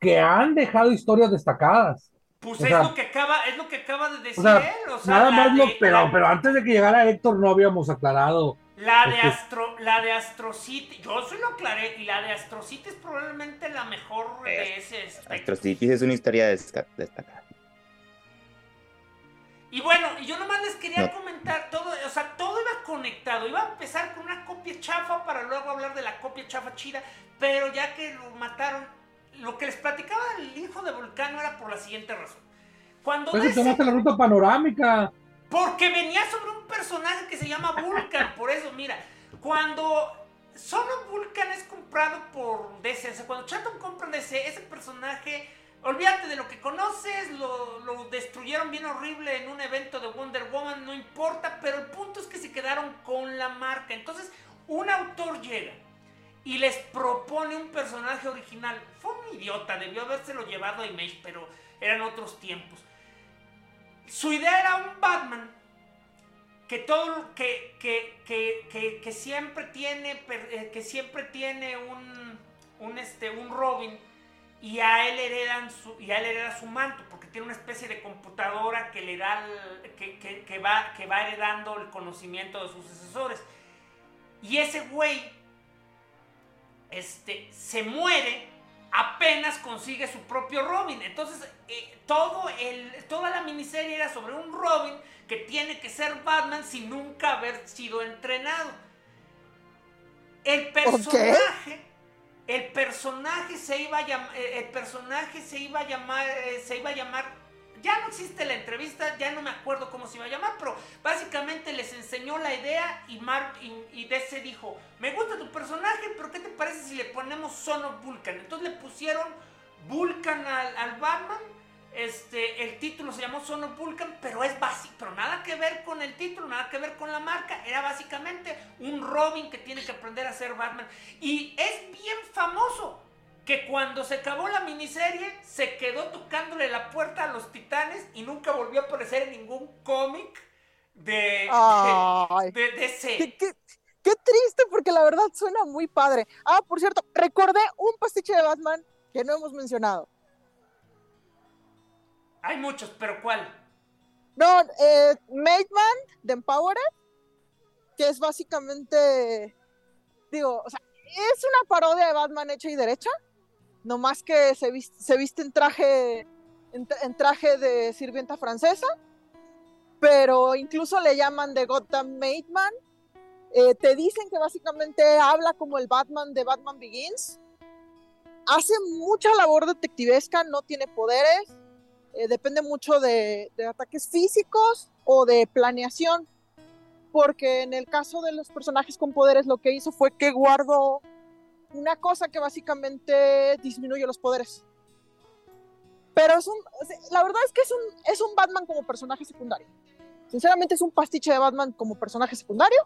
que han dejado historias destacadas. Pues O es sea- lo que acaba, es lo que acaba de decir O sea, él. O sea, Nada más lo, de- pero, la- pero antes de que llegara Héctor no habíamos aclarado. La de Este- Astro, la de Astro City, yo sí lo aclaré, y la de Astro City es probablemente la mejor de ese aspecto. Astro City es una historia destacada. Y bueno, y yo nomás les quería No. comentar todo, o sea, todo iba conectado. Iba a empezar con una copia chafa para luego hablar de la copia chafa chida, pero ya que lo mataron, lo que les platicaba el hijo de Vulcano era por la siguiente razón. Cuando Pues tomaste la ruta panorámica. Porque venía sobre un personaje que se llama Vulcan. Por eso, mira, cuando Son of Vulcan es comprado por DC, o sea, cuando Charlton compra DC, ese personaje, olvídate de lo que conoces, lo, lo destruyeron bien horrible en un evento de Wonder Woman, no importa, pero el punto es que se quedaron con la marca. Entonces, un autor llega y les propone un personaje original. Fue idiota, debió habérselo llevado a Image, pero eran otros tiempos. Su idea era un Batman que todo que, que, que, que, siempre tiene eh, que siempre tiene un, un este un Robin y a él heredan su y a él hereda su manto porque tiene una especie de computadora que le da que, va que va heredando el conocimiento de sus sucesores y ese güey este se muere apenas consigue su propio Robin. Entonces, eh, todo el, toda la miniserie era sobre un Robin que tiene que ser Batman sin nunca haber sido entrenado. El personaje, el personaje se iba a llamar, el personaje se iba a llamar, eh, se iba a llamar, ya no existe la entrevista, ya no me acuerdo cómo se iba a llamar, pero básicamente les enseñó la idea y Mark y, DC dijo, me gusta tu personaje, pero ¿qué te parece si le ponemos Son Vulcan? Entonces le pusieron Vulcan al, Batman. Este, el título se llamó Son of Vulcan, pero es básico, pero nada que ver con el título, nada que ver con la marca. Era básicamente un Robin que tiene que aprender a ser Batman. Y es bien famoso que cuando se acabó la miniserie se quedó tocándole la puerta a los titanes y nunca volvió a aparecer en ningún cómic de, Ay. de, de DC. Qué, qué- qué triste, porque la verdad suena muy padre. Ah, por cierto, recordé un pastiche de Batman que no hemos mencionado. Hay muchos, pero ¿cuál? No, eh, Made Man de Empowered, que es básicamente, digo, o sea, es una parodia de Batman hecha y derecha, nomás que se viste, en traje, de sirvienta francesa, pero incluso le llaman de Gotham Made Man. Eh, te dicen que básicamente habla como el Batman de Batman Begins. Hace mucha labor detectivesca, no tiene poderes, eh, depende mucho de, de ataques físicos o de planeación, porque en el caso de los personajes con poderes lo que hizo fue que guardó una cosa que básicamente disminuye los poderes. Pero es un, la verdad es que es un, es un Batman como personaje secundario. Sinceramente es un pastiche de Batman como personaje secundario.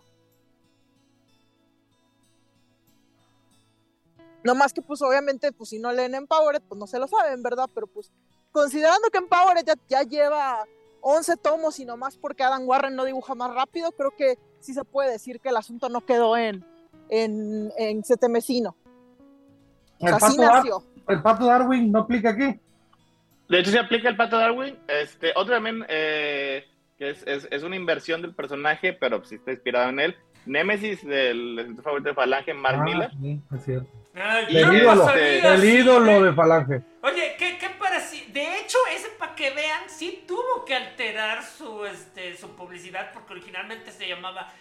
No más que pues obviamente pues si no leen Empowered pues no se lo saben, ¿verdad? Pero pues considerando que Empowered ya, ya lleva 11 tomos y nomás porque Adam Warren no dibuja más rápido, creo que sí se puede decir que el asunto no quedó en, en, en El sea, pato, Dar- nació. el pato Darwin no aplica aquí. De hecho, se aplica el pato Darwin. Este, otro también, eh, que es, es, es una inversión del personaje, pero sí está inspirado en él. Nemesis, del escritor favorito de Falange, Mark Ah, Miller. sí, es cierto. Ay, El no ídolo, sabía, el sí, ídolo ¿eh? de Falange. Oye, ¿qué, qué pareci- De hecho, ese para que vean, sí tuvo que alterar su, este, su publicidad, porque originalmente se llamaba.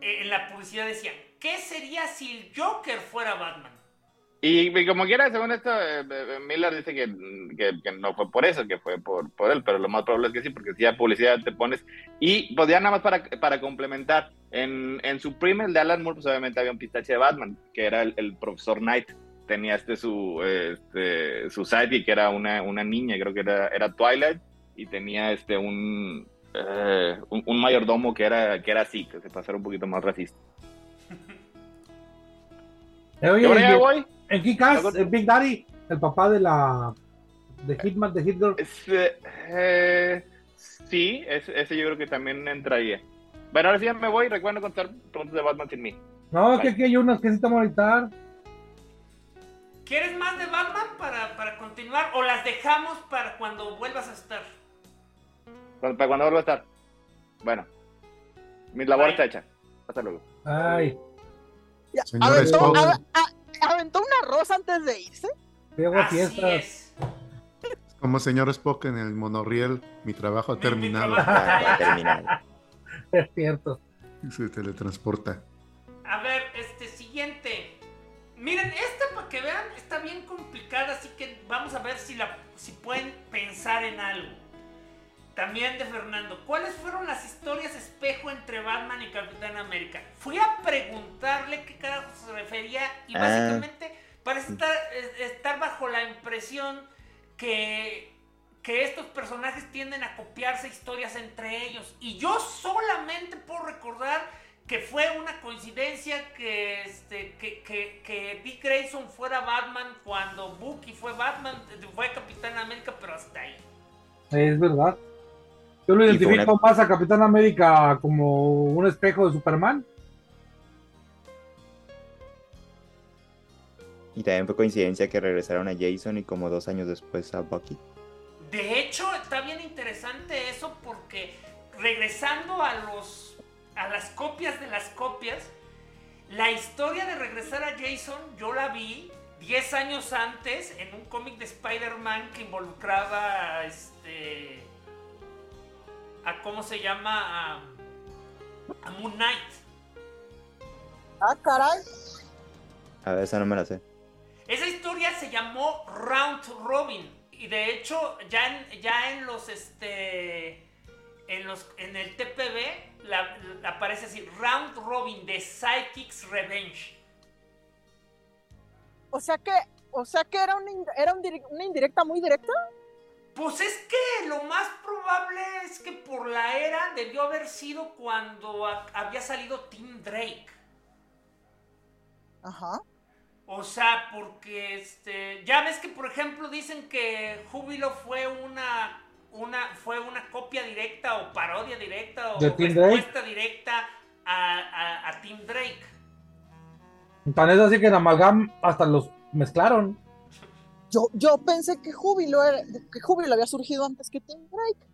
Eh, en la publicidad decían: ¿Qué sería si el Joker fuera Batman? Y, como quiera, según esto, eh, eh, Miller dice que, que- no fue por eso, que fue por, por él, pero lo más probable es que sí, porque si ya publicidad te pones. Y pues ya nada más para, para complementar, en, en Supreme, el de Alan Moore, pues obviamente había un pistache de Batman, que era el, profesor Knight. Tenía este su, este, su sidekick, que era una, una niña, creo que era, era Twilight, y tenía este un, eh, un, un mayordomo que era, que era así, que se pasara un poquito más racista. Eh, oye, Y ahora ya en- voy. en Kick-Ass, en Big Daddy, el papá de la de Hitman, de Hitler. Eh, sí, ese, ese yo creo que también entraría. Bueno, ahora sí ya me voy. Recuerden contar preguntas de Batman sin mí. No, es que aquí hay unas que necesitamos ahorita. ¿Quieres más de Batman para, para continuar? ¿O las dejamos para cuando vuelvas a estar? ¿Para cuándo vuelva a estar? Bueno, mi labor Bye. está hecha. Hasta luego. Ay, Ya, aventó, Spock. a- a- aventó una rosa antes de irse. fiestas. es. Como señor Spock en el monorriel, mi trabajo ha Mi- mi terminado. Es cierto. Y se teletransporta. A ver, este siguiente. Miren, esta para que vean está bien complicada, así que vamos a ver si, la, si pueden pensar en algo. También de Fernando, ¿cuáles fueron las historias espejo entre Batman y Capitán América? Fui a preguntarle qué carajo se refería y Ah. básicamente parece estar, es- estar bajo la impresión que, que estos personajes tienden a copiarse historias entre ellos. Y yo solamente puedo recordar que fue una coincidencia que, este, que, que, que Dick Grayson fuera Batman cuando Bucky fue Batman, fue Capitán América, pero hasta ahí. Es verdad. Yo lo identifico una- más a Capitán América como un espejo de Superman. Y también fue coincidencia que regresaron a Jason y como dos años después a Bucky. De hecho, está bien interesante eso porque regresando a los a las copias de las copias, la historia de regresar a Jason yo la vi 10 años antes en un cómic de Spider-Man que involucraba a este a cómo se llama a, a Moon Knight. Ah, caray. A ver, esa no me la sé. Esa historia se llamó Round Robin y de hecho ya en, ya en los este en los en el TPB la- la- aparece así Round Robin de Psychics Revenge. O sea que O sea que era, una, era un una indirecta muy directa. Pues es que lo más probable es que por la era debió haber sido cuando a- había salido Tim Drake. Ajá. O sea, porque este, ya ves que por ejemplo dicen que Júbilo fue una una fue una copia directa o parodia directa o ¿De Tim Drake? respuesta directa a, a, a Tim Drake. Tan es así que en Amalgam hasta los mezclaron. Yo, yo pensé que Júbilo, era- que Júbilo había surgido antes que Tim Drake.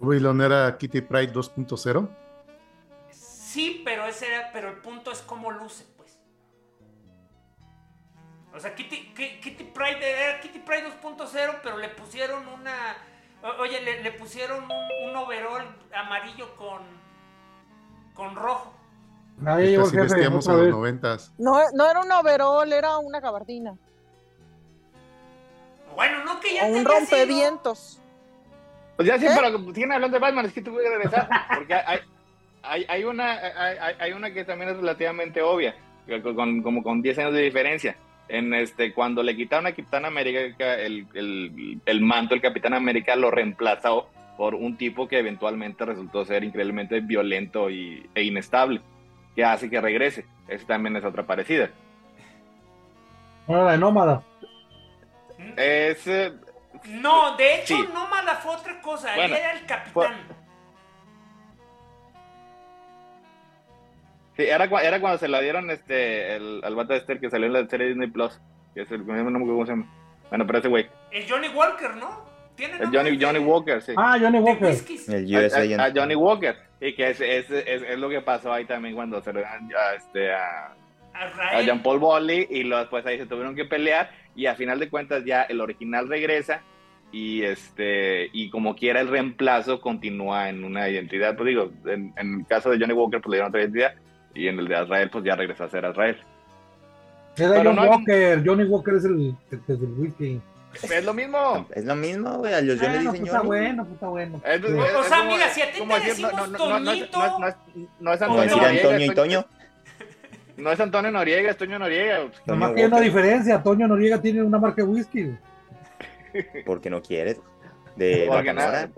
Waylon era Kitty Pride 2.0. Sí, pero ese era, pero el punto es cómo luce, pues. O sea, Kitty, Ki- Kitty Pride era Kitty Pride 2.0, pero le pusieron una. Oye, le, le pusieron un, un overall amarillo con. con rojo. El Casi vestíamos en los noventas. No, no era un overall, era una gabardina. Bueno, no que ya O un rompevientos. Pues ya sí, ¿Qué? pero siguen hablando de Batman, es que tuve que regresar. Porque hay, hay, hay, una, hay, una que también es relativamente obvia, con, como con 10 años de diferencia. En este, cuando le quitaron a Capitán América el, el, el manto, el Capitán América lo reemplazó por un tipo que eventualmente resultó ser increíblemente violento y, e inestable, que hace que regrese. Esa también es otra parecida. Bueno, la de Nómada. Es, eh, No, de hecho, Sí. Nómada fue otra cosa. Bueno, él era el capitán. Sí, era, era cuando se la dieron este, el, al vato este el que salió en la serie Disney Plus. Que es el, no me acuerdo cómo se llama. Bueno, pero ese güey. El Johnny Walker, ¿no? ¿Tiene El nombre Johnny, de- Johnny Walker, sí. Ah, Johnny Walker. El A- Johnny Walker. Y que es, es, es, es lo que pasó ahí también cuando se lo dieron a, este, a, A. Jean Paul Bolly. Y luego después ahí se tuvieron que pelear. Y a final de cuentas ya el original regresa. Y este y como quiera el reemplazo continúa en una identidad. Pues digo, en, en el caso de Johnny Walker pues le dieron otra identidad. Y en el de Azrael pues ya regresó a ser Azrael. Era Pero John no hay- Walker. Johnny Walker es el, el, el del whisky. Es lo mismo. Es lo mismo, güey. a los yo le Bueno, dije pues está Johnny. bueno, pues está bueno. Es- Sí. es- O es sea, como- mira, si a ti te decimos no, no, no, no, es- Toñito, no es- no es- no es Como Antonio decir Noriega, Antonio y Toño. No es Antonio Noriega, es Toño Noriega. Nomás Toño que hay una diferencia. Toño Noriega tiene una marca de whisky. Porque no quieres. De Porque Bacanora. nada.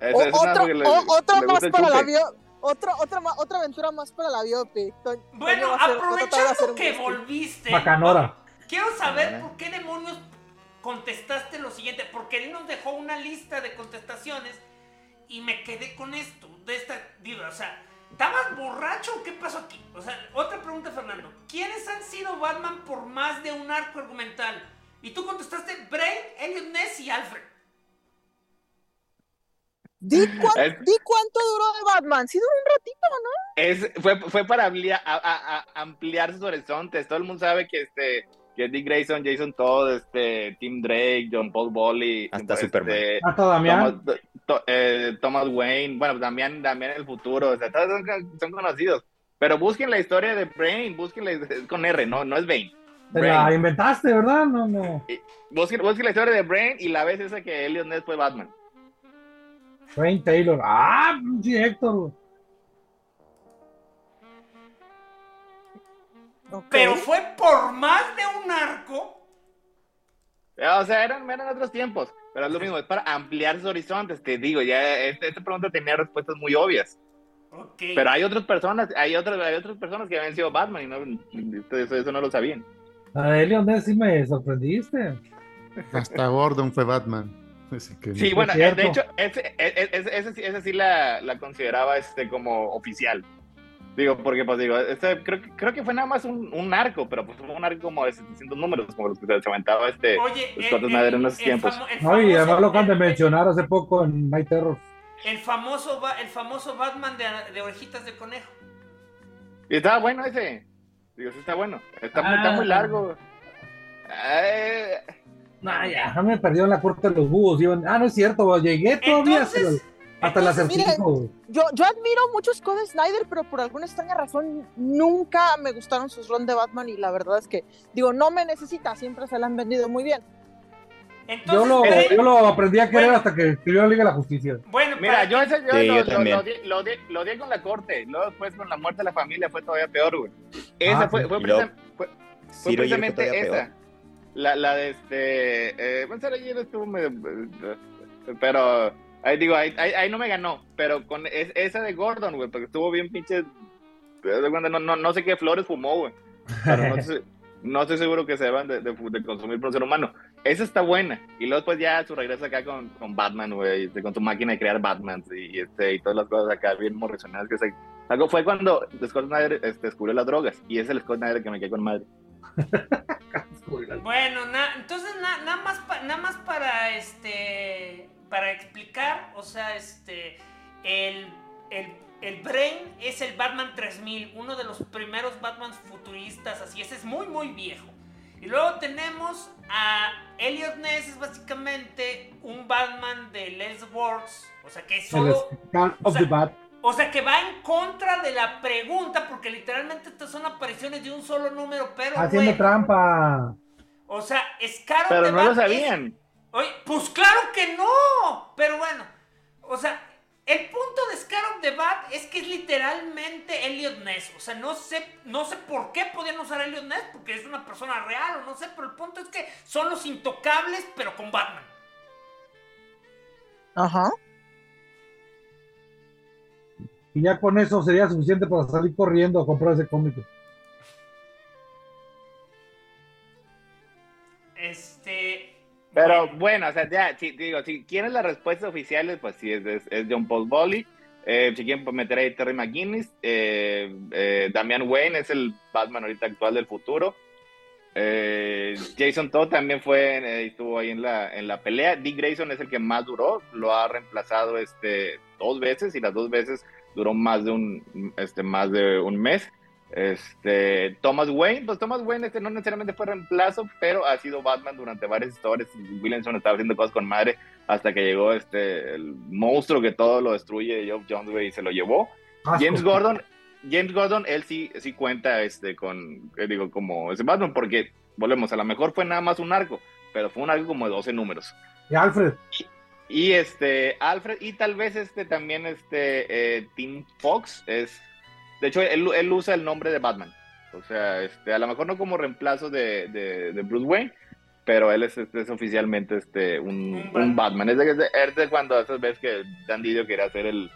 Es- O- es nada otro, porque le- o- otro le más para la bio, otra, otra, otra aventura más para la biopic. To- Bueno, hacer- aprovechando que whisky. volviste, Bacanora. quiero saber Bacanora. por qué demonios contestaste lo siguiente, porque él nos dejó una lista de contestaciones y me quedé con esto, de esta, digo, o sea, ¿estabas borracho o qué pasó aquí? O sea, otra pregunta, Fernando, ¿quiénes han sido Batman por más de un arco argumental? Y tú contestaste Brain, Elliot Ness y Alfred. Di, cuán- Es- di cuánto duró de Batman. Sí duró un ratito, ¿no? Es, fue, fue para ampliar, a- a- a- ampliar sus horizontes. Todo el mundo sabe que este que Dick Grayson, Jason Todd, este, Tim Drake, John Paul Bolly, Hasta este, Superman. Hasta Damián. Thomas, to- eh, Thomas Wayne, bueno, también, también el futuro, o sea, todos son, con- son conocidos. Pero busquen la historia de Brain, busquen la, con R, no, no es Bane. Te la Brain. inventaste, ¿verdad? No, no. Busquen, busquen la historia de Brain y la vez esa que Elliot Ness fue Batman. Wayne Taylor. Ah, sí, Héctor. Pero fue por más de un arco. O sea, eran, eran otros tiempos, pero es lo mismo, es para ampliar sus horizontes. Te digo, ya este- esta pregunta tenía respuestas muy obvias. Ok. Pero hay otras personas, hay otras, hay otras personas que habían sido Batman y no, eso, eso no lo sabían. La de Leon Ness sí me sorprendiste. Hasta Gordon fue Batman. Así que Sí, bueno, de hecho, ese, ese, ese- ese sí- esa sí la, la consideraba este como oficial. Digo, porque pues digo, este, creo, que- creo que fue nada más un, un arco, pero pues fue un arco como de 700 números, como los que se aventaba este. Oye, Scott el, Snyder en el- esos el tiempos. famo- el No, y además lo acaban de el- mencionar hace poco en Night Terror. El famoso, ba- el famoso Batman de, de orejitas de conejo. Y estaba bueno ese. Digo, sí está bueno. Está, muy- Ah. está muy largo. Eh, Nah, ya, no me perdió en la corte de los búhos. Iban- Ah, no es cierto, llegué todavía Entonces- el- hasta entonces, acertijo. Yo, yo admiro mucho a Scott Snyder, pero por alguna extraña razón nunca me gustaron sus runs de Batman y la verdad es que, digo, no me necesita, siempre se la han vendido muy bien. Entonces, Yo lo, yo lo aprendí a querer Bueno. hasta que escribió la Liga de la Justicia. bueno, Mira, yo ese yo, Sí, lo, yo lo- di, lo, di, lo di con la corte. Luego después con la muerte de la familia fue todavía peor, güey. Esa Ah, fue, fue, fue- precisamente esa. peor. la, la de este. Eh, Sarah Jane estuvo medio. Pero. Ahí digo, ahí, no me ganó. Pero con es- esa de Gordon, güey, porque estuvo bien pinche. No, no, no sé qué flores fumó, güey. Pero no, no estoy seguro que se deban de, consumir por ser humano. Esa está buena. Y luego después ya su regreso acá con, con Batman, güey, este, con su máquina de crear Batman y, este, y todas las cosas acá bien morrisonadas que se... Algo fue cuando Scott Snyder este, descubrió las drogas. Y es el Scott Snyder que me quedé con madre. Bueno, na- entonces na- nada más pa- más para este para explicar, o sea, este el, el, el Brain es el Batman 3000, uno de los primeros Batman futuristas, así ese es muy muy viejo. Y luego tenemos a Elliot Ness, es básicamente un Batman de Les Works, o sea que es solo o of sea, the Bat. o sea que va en contra de la pregunta, porque literalmente estas son apariciones de un solo número, pero Haciendo güey, trampa. o sea, Scar Pero no lo es- sabían. Oye, pues claro que no. Pero bueno, o sea, el punto de Scar of the Bat es que es literalmente Elliot Ness. O sea, no sé, no sé por qué podían usar a Elliot Ness, porque es una persona real o no sé, pero el punto es que son los intocables, pero con Batman. Ajá. Y ya con eso sería suficiente para salir corriendo a comprar ese cómic. Pero bueno, o sea, ya, si, digo, si quieren las respuestas oficiales, pues sí, es, es, es John Paul Bolly. Eh, si quieren meter ahí Terry McGuinness, eh, eh, Damian Wayne es el Batman ahorita actual del futuro. Eh, Jason Todd también fue, eh, estuvo ahí en la, en la pelea. Dick Grayson es el que más duró, lo ha reemplazado este, dos veces y las dos veces duró más de un, este, más de un mes. Este, Thomas Wayne, pues Thomas Wayne este no necesariamente fue reemplazo, pero ha sido Batman durante varias historias. Williamson estaba haciendo cosas con madre hasta que llegó este el monstruo que todo lo destruye, Geoff Jones, y se lo llevó. James Gordon, James Gordon, él sí, sí cuenta este con, eh, digo, como ese Batman, porque volvemos, a lo mejor fue nada más un arco, pero fue un arco como de 12 números. Y Alfred. Y este, Alfred, y tal vez este también, este, eh, Tim Fox es, de hecho, él, él usa el nombre de Batman. O sea, este, a lo mejor no como reemplazo de, de, de Bruce Wayne, pero él es, este, es oficialmente este, un, Un un Batman. Batman. Es de, es de- es de cuando esas veces que Dan Didio quería hacer el,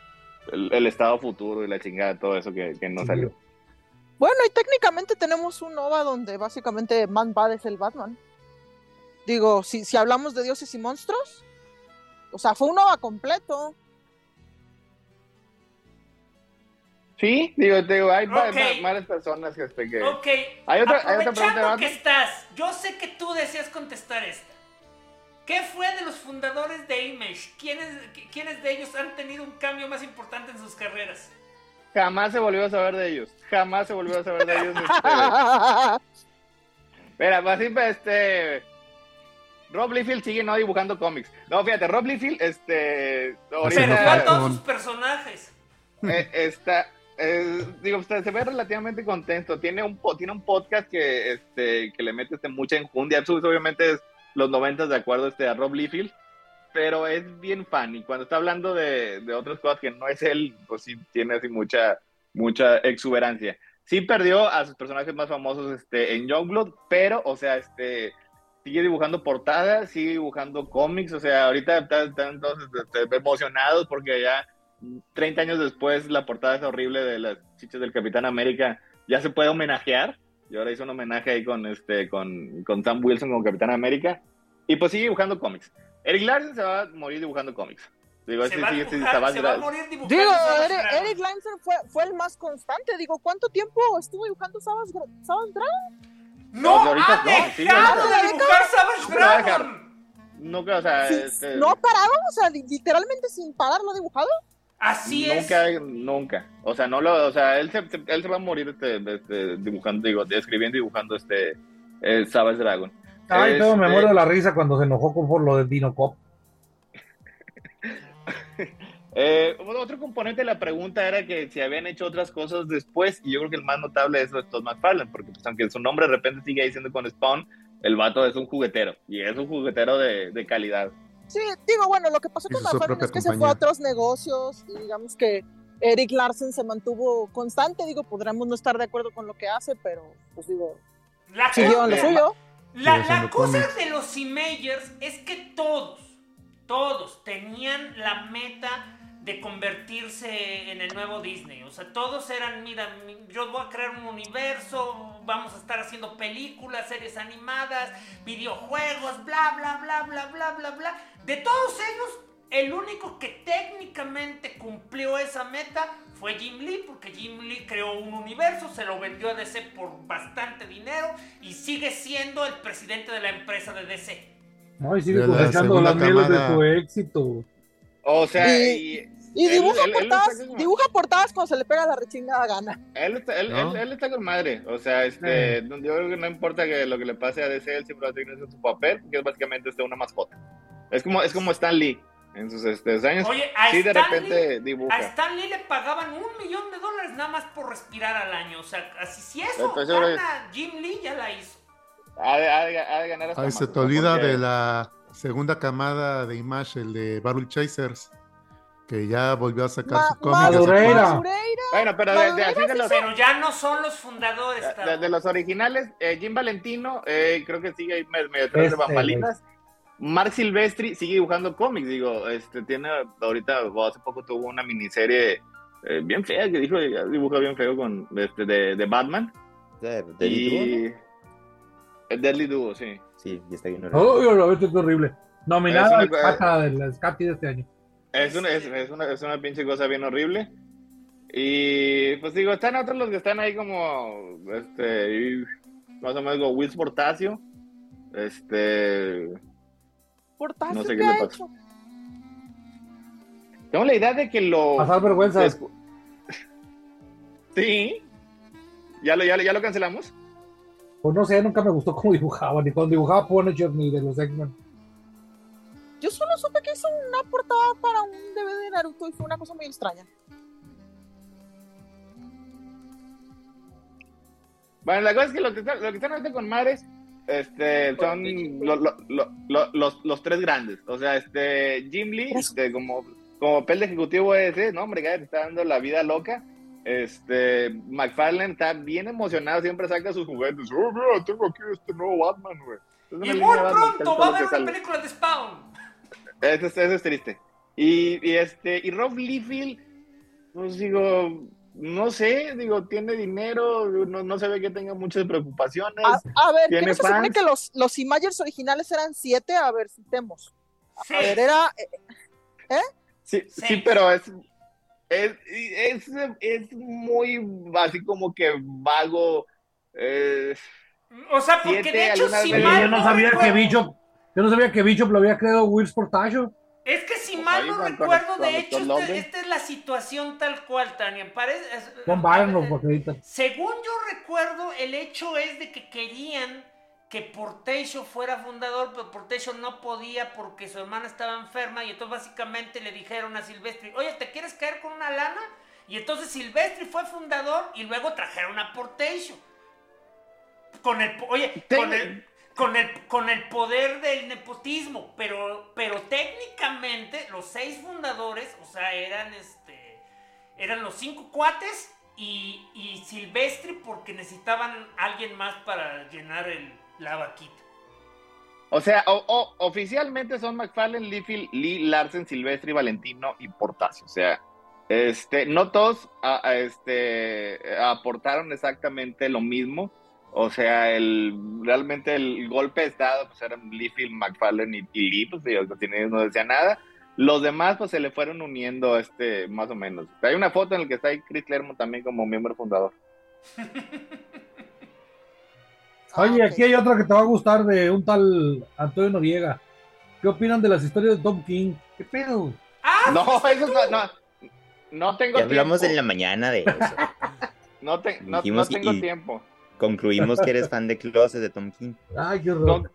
el, el estado futuro y la chingada, todo eso que, que no Sí. salió. Bueno, y técnicamente tenemos un OVA donde básicamente Man Bad es el Batman. Digo, si, si hablamos de dioses y monstruos, o sea, fue un OVA completo. Sí, digo, te digo hay varias personas que, este, que... ok. Hay otra- hay otra pregunta Aprovechando que estás, yo sé que tú deseas contestar esta. ¿Qué fue de los fundadores de Image? ¿Quiénes, ¿Quiénes de ellos han tenido un cambio más importante en sus carreras? Jamás se volvió a saber de ellos. Jamás se volvió a saber de ellos. este, Mira, más simple, este. Rob Liefeld sigue no dibujando cómics. No, fíjate, Rob Liefeld, este. Se nos van Ahorita todos Con- sus personajes. eh, está. Eh, digo, usted se ve relativamente contento. Tiene un, tiene un podcast que, este, que le mete este, mucha enjundia. Obviamente es los 90 de acuerdo este, a Rob Liefeld. Pero es bien fan. Y cuando está hablando de, de otras cosas que no es él, pues sí tiene así mucha, mucha exuberancia. Sí perdió a sus personajes más famosos este, en Youngblood, pero, o sea, este, sigue dibujando portadas, sigue dibujando cómics, o sea, ahorita están todos este, emocionados porque ya 30 años después la portada es horrible de las chichas del Capitán América ya se puede homenajear, y ahora hizo un homenaje ahí con, este, con, con Sam Wilson como Capitán América, y pues sigue dibujando cómics. Eric Larson se va a morir dibujando cómics. Digo, Se ese va, Savage se va a morir dibujando. Digo, Eric. Eric Lancer fue, fue el más constante. Digo, ¿cuánto tiempo estuvo dibujando Savage, Dragon? ¡No ahorita ha no, sí, dejado ahorita. de dibujar Savage No. Dragon! Nunca, o sea, Sí, este, ¿No ha parado? O sea, li- literalmente sin parar lo ha dibujado. Así nunca, es. nunca. O sea, no lo, o sea, él se, él se va a morir este, este, dibujando, digo, escribiendo y dibujando este eh, Savage Dragon. Ay, pero me Este, muero de la risa cuando se enojó con por lo del Dino Cop. eh, otro componente de la pregunta era que si habían hecho otras cosas después, y yo creo que el más notable es Todd McFarlane, porque pues, aunque su nombre de repente sigue diciendo con Spawn, el vato es un juguetero, y es un juguetero de, de calidad. Sí, digo, bueno, lo que pasó con propia es que se fue a otros negocios y digamos que Eric Larsen se mantuvo constante. Digo, podríamos no estar de acuerdo con lo que hace, pero pues digo, La siguió en lo suyo. La, cosa de los Imagers es que todos, todos tenían la meta de convertirse en el nuevo Disney. O sea, todos eran, mira, mi- yo voy a crear un universo, vamos a estar haciendo películas, series animadas, videojuegos, bla, bla, bla, bla, bla, bla, bla. De todos ellos, el único que técnicamente cumplió esa meta fue Jim Lee, porque Jim Lee creó un universo, se lo vendió a DC por bastante dinero y sigue siendo el presidente de la empresa de DC. No, y sigue cosechando las mieles de su éxito. O sea, Y- y Y Él- dibuja él- él portadas, dibuja portadas cuando se le pega la rechingada gana. Él está, él, ¿No? él- él está con madre. O sea, este, yo creo que no importa que lo que le pase a DC, él siempre va a haciendo su papel, porque es básicamente este, una mascota. Es como, es como Stan Lee en sus este, años. Oye, a sí, de Stan repente Lee- dibuja. A Stan Lee le pagaban un millón de dólares nada más por respirar al año. O sea, así si eso creo gana Jim Lee, ya la hizo. Ha de, ha de- ha de ganar hasta Ay, más, se te olvida porque- de la segunda camada de Image, el de Barrel Chasers, que ya volvió a sacar Ma- su cómic. Madureira. Bueno, pero de, de- así de los, Pero ya no son los fundadores. de, los originales, eh, Jim Valentino, eh, creo que sigue ahí medio, detrás Este, de bambalinas. Mark Silvestri sigue dibujando cómics, digo, este tiene ahorita, hace poco tuvo una miniserie eh, bien fea que dijo, dibuja bien feo con este, de, de Batman. De, de y Deadly Duo, sí. Sí, y está bien. horrible. Uy, lo ves, qué horrible. Nominada Es una al Cata de la Scati de este año. Es una, es, es una, es una pinche cosa bien horrible. Y pues digo, están otros los que están ahí como, este, más o menos como Will Portacio. Este, Portacio No sé qué le pasa. tengo la idea de que lo... Pasar vergüenza. Sí. ¿Ya lo, ya, lo- ya lo cancelamos? Pues no sé, nunca me gustó cómo dibujaba, ni cuando dibujaba Punisher ni de los X-Men. Yo solo supe que hizo una portada para un DVD de Naruto y fue una cosa muy extraña. Bueno, la cosa es que lo que están, lo que están ahorita con madres este, son lo- lo- lo- lo- los, los tres grandes. O sea, este Jim Lee, este, como, como papel de ejecutivo ese, no, hombre, ya te está dando la vida loca. Este, McFarlane está bien emocionado, siempre saca sus juguetes. Oh, mira, tengo aquí este nuevo Batman, güey. Y muy pronto va a haber una sale. película de Spawn. Eso, es- eso es triste. Y, y este, y Rob Liefeld, pues digo, no sé, digo, tiene dinero, no, no se ve que tenga muchas preocupaciones. A, a ver, ¿qué ¿Tiene no se supone que los, los Imagers originales eran siete? A ver, citemos. Sí. A ver, era. eh, Sí, Sí. sí, pero es, es, es, es muy así como que vago. eh, O sea, porque Siete, de hecho, si mal yo no sabía que Bishop, yo no sabía que Bishop lo había creado Will Portacio. Es que si Pues mal no recuerdo, de hecho, Todd esta, es la situación tal cual, Tania. Parece, es- Con Byron eh. Según yo recuerdo, el hecho es de que querían que Portation fuera fundador, pero Portation no podía porque su hermana estaba enferma y entonces básicamente le dijeron a Silvestri, oye, ¿te quieres caer con una lana? Y entonces Silvestri fue fundador y luego trajeron a Portation. Con el, oye, con el, con el, con el poder del nepotismo, pero, pero técnicamente los seis fundadores, o sea, eran este, eran los cinco cuates y, y Silvestri porque necesitaban alguien más para llenar el, la vaquita. o sea, o- o- oficialmente son McFarlane, Liefeld, Lee, Larsen, Silvestri, Valentino y Portacio. O sea, este, no todos a- a este, aportaron exactamente lo mismo. O sea, el, realmente el golpe de estado pues eran Liefeld, McFarlane y, y Lee, pues ellos no, tienen- no decía nada. Los demás pues se le fueron uniendo este más o menos. Hay una foto en la que está ahí Chris también como miembro fundador. Oye, ah, aquí ok. hay otra que te va a gustar de un tal Antonio Noriega. ¿Qué opinan de las historias de Tom King? ¿Qué pedo? ¡Ah! No, eso no, no, tengo Ya hablamos tiempo. en la mañana de eso. No, te- no, no Dijimos tengo y- tiempo. Concluimos que eres fan de Closet de Tom King. Ay, qué horror. Con-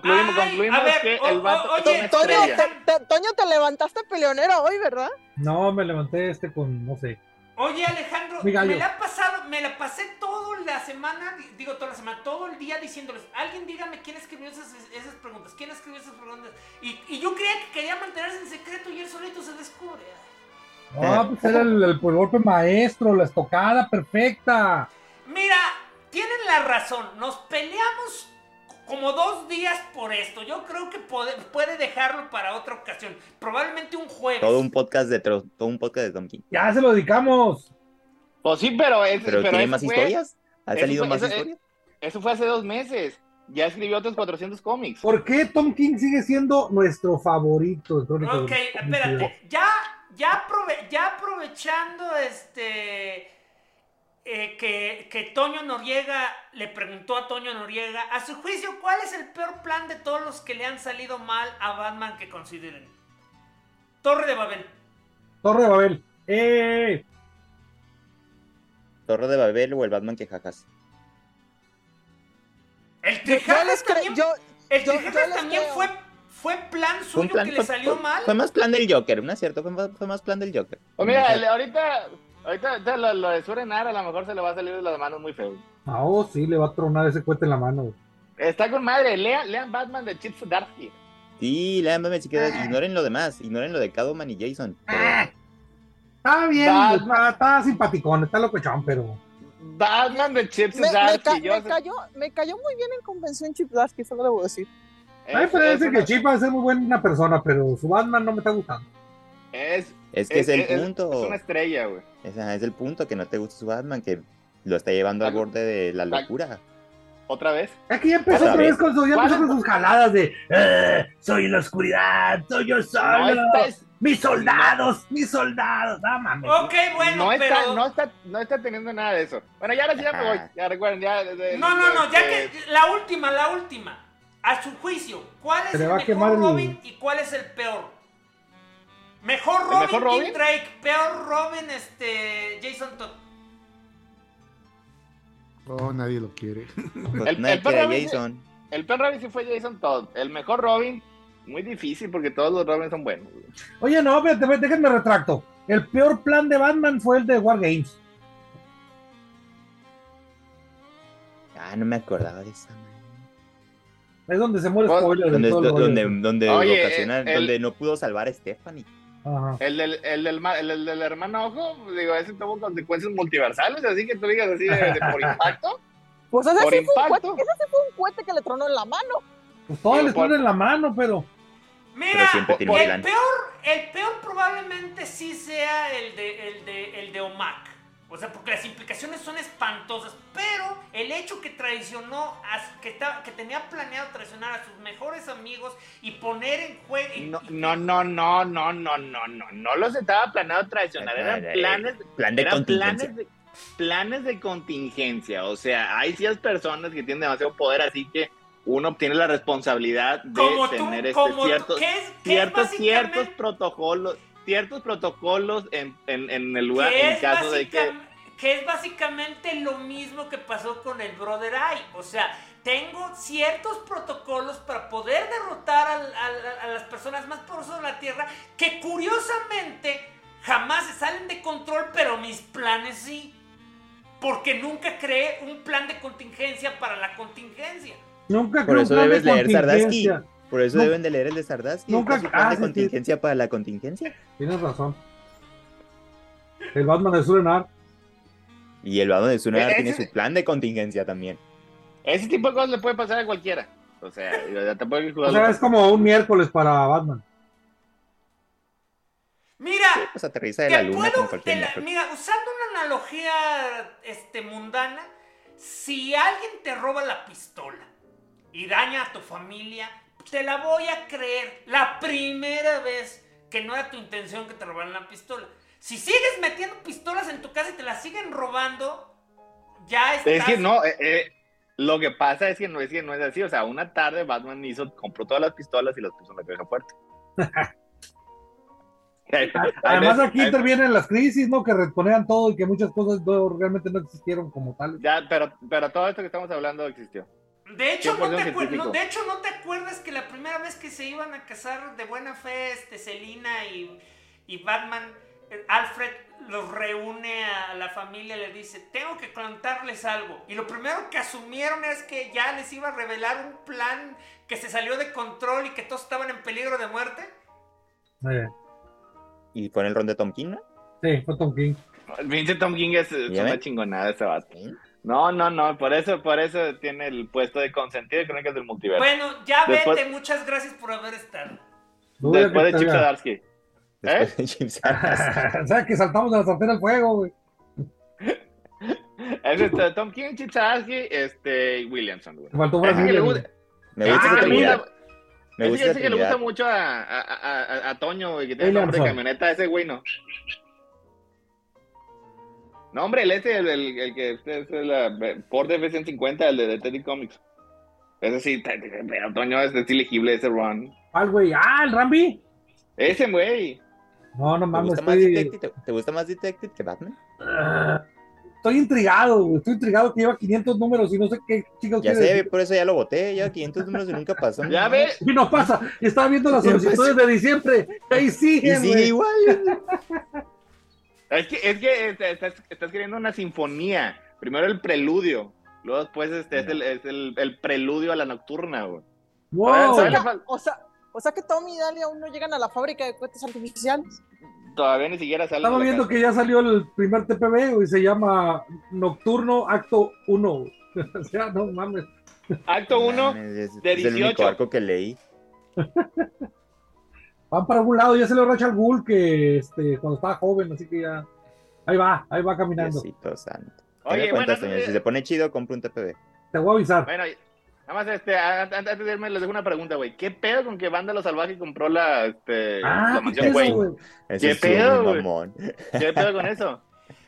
concluimos Ay, concluimos a ver, que o- el o- vato oye, Toño, te- Toño, te levantaste peleonero hoy, ¿verdad? No, me levanté este con, no sé. Oye, Alejandro, me la pasado, me la pasé toda la semana, di- digo toda la semana, todo el día diciéndoles, alguien dígame quién escribió esas, esas preguntas, quién escribió esas preguntas. Y, y yo creía que quería mantenerse en secreto y él solito se descubre. Ah, pues era el, el- el golpe maestro, la estocada perfecta. Mira, tienen la razón, nos peleamos como dos días por esto. Yo creo que puede, puede dejarlo para otra ocasión. Probablemente un jueves. Todo un podcast de tro- todo un podcast de Tom King. Ya se lo dedicamos. Pues sí, pero, es, Pero, pero ¿tiene más fue- historias? ¿Ha salido fue- más eso- historias? Eso fue hace dos meses. Ya escribió otros 400 cómics. ¿Por qué Tom King sigue siendo nuestro favorito? Ok, espérate. Ya, ya, aprove- ya aprovechando este. Eh, que, que Toño Noriega le preguntó a Toño Noriega, a su juicio, ¿cuál es el peor plan de todos los que le han salido mal a Batman que consideren? Torre de Babel. Torre de Babel. ¡Eh! ¿Torre de Babel o el Batman que jajas? El creo, también, yo, el yo- yo también fue, fue plan suyo plan- que le salió fue- mal. Fue más plan del Joker, ¿no es cierto? Fue más, fue más plan del Joker. Pues mira, el- ahorita, ahorita, ahorita lo, lo de Surenar a lo mejor se le va a salir de las manos muy feo. Ah, oh, sí, le va a tronar ese cohete en la mano. Está con madre. Lean, lean Batman de Chip Zdarsky. Sí, lean Batman si quieren, ignoren lo demás, ignoren lo de Catwoman y Jason. pero- Está bien, Batman. está, simpaticón, está locochón, pero. Batman de Chip me, me Zdarsky. ca- yo me sé- cayó, me cayó muy bien en convención Chip Darsky, solo debo decir. A mí me parece es que una- Chip va a ser muy buena persona, pero su Batman no me está gustando. Es, Es que es, el es- punto. es una estrella, güey. Ese es el punto, que no te gusta su Batman, que lo está llevando al borde de la locura. Otra vez. Es que ya empezó Otra otra vez vez. con, su, ya empezó ¿Cuál? con sus jaladas de "Eh, soy la oscuridad, soy yo No solo, mis soldados, mis soldados, no mames. Ok, bueno, no, está, no, está, no está teniendo nada de eso. Bueno, ya ahora sí ya me voy. Ya recuerden, ya. de- de- No, no, no, ya de- que la última, la última. A su juicio, ¿cuál es el mejor Robin y cuál es el peor? Mejor ¿El Robin, mejor Tim Robin? Drake, peor Robin, este Jason Todd. Oh, nadie lo quiere. Pues El- nadie el quiere a Batman- Jason. El peor Robin sí fue Jason Todd. El mejor Robin, muy difícil porque todos los Robins son buenos. Oye, no, espérate, espérate, déjenme retracto. El peor plan de Batman fue el de War Games. Ah, no me acordaba de esa. man. Es donde se muere Pues, Donde, donde, donde Oye, ocasiona- el- donde no pudo salvar a Stephanie. Ajá. El del, el, del, ma- el, el del hermano ojo, digo, ese tuvo consecuencias multiversales, así que tú digas así de, de por impacto. Pues ese Por sí, fue un impacto. cohete, ese sí fue un cohete que le tronó en la mano. Pues todo Digo, les por- pone en la mano, pero. Mira, Pero el peor, el peor probablemente sí sea el de, el de, el de Omac. O sea, porque las implicaciones son espantosas, pero el hecho que traicionó, a- que, estaba- que tenía planeado traicionar a sus mejores amigos y poner en juego... No, no, no, no, no, no, no, no, no los estaba planeado traicionar, eran planes, Plan de eran contingencia. planes de, planes de contingencia, o sea, hay ciertas personas que tienen demasiado poder, así que uno obtiene la responsabilidad de Como tú, tener este como tú, ciertos, es ciertos, ciertos básicamente- protocolos, ciertos protocolos en, en, en el lugar, en caso de que... que es básicamente lo mismo que pasó con el Brother Eye. O sea, tengo ciertos protocolos para poder derrotar a, las personas más poderosas de la Tierra que curiosamente jamás se salen de control, pero mis planes sí. Porque nunca creé un plan de contingencia para la contingencia. Nunca Por creo eso un plan debes de leer Sardaski. Por eso No. deben de leer el de Sardaski. Nunca- Nunca plan ah, de sí, sí. contingencia para la contingencia. Tienes razón. El Batman de Surenar. Y el Batman de Sunar Eh, tiene su plan de contingencia también. Ese tipo de cosas le puede pasar a cualquiera. O sea, ya te puede O sea, es como un miércoles para Batman. Mira, Pues aterriza de Te la luna puedo- la- mira, usando una analogía este, mundana, si alguien te roba la pistola y daña a tu familia, te la voy a creer la primera vez que no era tu intención que te robaran la pistola. Si sigues metiendo pistolas en tu casa y te las siguen robando, ya estás... Es que no, eh, eh, lo que pasa es que no es que no es así. O sea, una tarde Batman hizo, compró todas las pistolas y las puso en la caja fuerte. Además, aquí intervienen las crisis, ¿no? Que reponían todo y que muchas cosas no- realmente no existieron como tales. Ya, pero, pero todo esto que estamos hablando existió. De hecho, no 100% te acuer- científico. no, de hecho, ¿no te acuerdas que la primera vez que se iban a casar de buena fe, este, Selina y, y Batman, eh, Alfred los reúne a la familia y le dice, tengo que contarles algo. Y lo primero que asumieron es que ya les iba a revelar un plan que se salió de control y que todos estaban en peligro de muerte. Eh, Y pone el ron de Tom King, ¿no? sí, fue Tom King. Vincent Tom King es, es ¿Ya una chingonada ese vato. Sí. No, no, no, por eso, por eso tiene el puesto de consentido de crónicas del multiverso. Bueno, ya Después- vete, muchas gracias por haber estado. Duda Después que de Chip. ¿Eh? De Chip Zdarsky. o sea, que saltamos de la sartén al fuego, güey. Es este, Tom King, Chip Zdarsky, este, y Williamson, güey. Faltó Ese que le Brasil. gusta, Me gusta que Trinidad. gusta- Me ese gusta que- ese que le gusta mucho a, a, a, a- a Toño, güey, que tiene nombre de camioneta, ese güey no. No, hombre, el ese, el, el, el que este es la Ford F-150, el de Detective Comics. Ese sí, te- te- pero Toño es, es ilegible ese run. ¿Cuál, güey? Ah, el Rambi. Ese güey. No, no ¿Te mames, gusta, más estoy, Detective, ¿Te- ¿Te gusta más Detective que Batman? Ah, estoy intrigado, güey. Estoy intrigado que lleva 500 números y no sé qué chicos Ya sé, decir. por eso ya lo voté. Ya 500 números y nunca pasó. Ya ves, Y no pasa. Y estaba viendo las solicitudes de diciembre. Ahí Y siguen, sigue güey. igual. Es que, es que este, estás, estás queriendo una sinfonía. Primero el preludio. Luego después este es, el, es el, el preludio a la nocturna, güey. Wow. ¿Sabes? O sea, o sea, o sea que Tommy y Dalia aún no llegan a la fábrica de cohetes artificiales. Todavía ni siquiera sale. Estaba viendo casa. que ya salió el primer TPB y se llama Nocturno Acto 1. o sea, no mames. Acto 1. Mames, es, de es el único 18. arco que leí. Van para algún lado. Ya salió Rachel Bull que este, cuando estaba joven, así que ya. Ahí va, ahí va caminando. Diosito santo. Oye, bueno, señor. eh, Si se pone chido, compra un TPB. Te voy a avisar. Bueno, nada más este, antes de irme les dejo una pregunta, güey. ¿Qué pedo con que Vándalo Salvaje compró la, este, Ah, la ¿qué mansión güey? ¿Qué es pedo, güey? ¿Qué pedo con eso?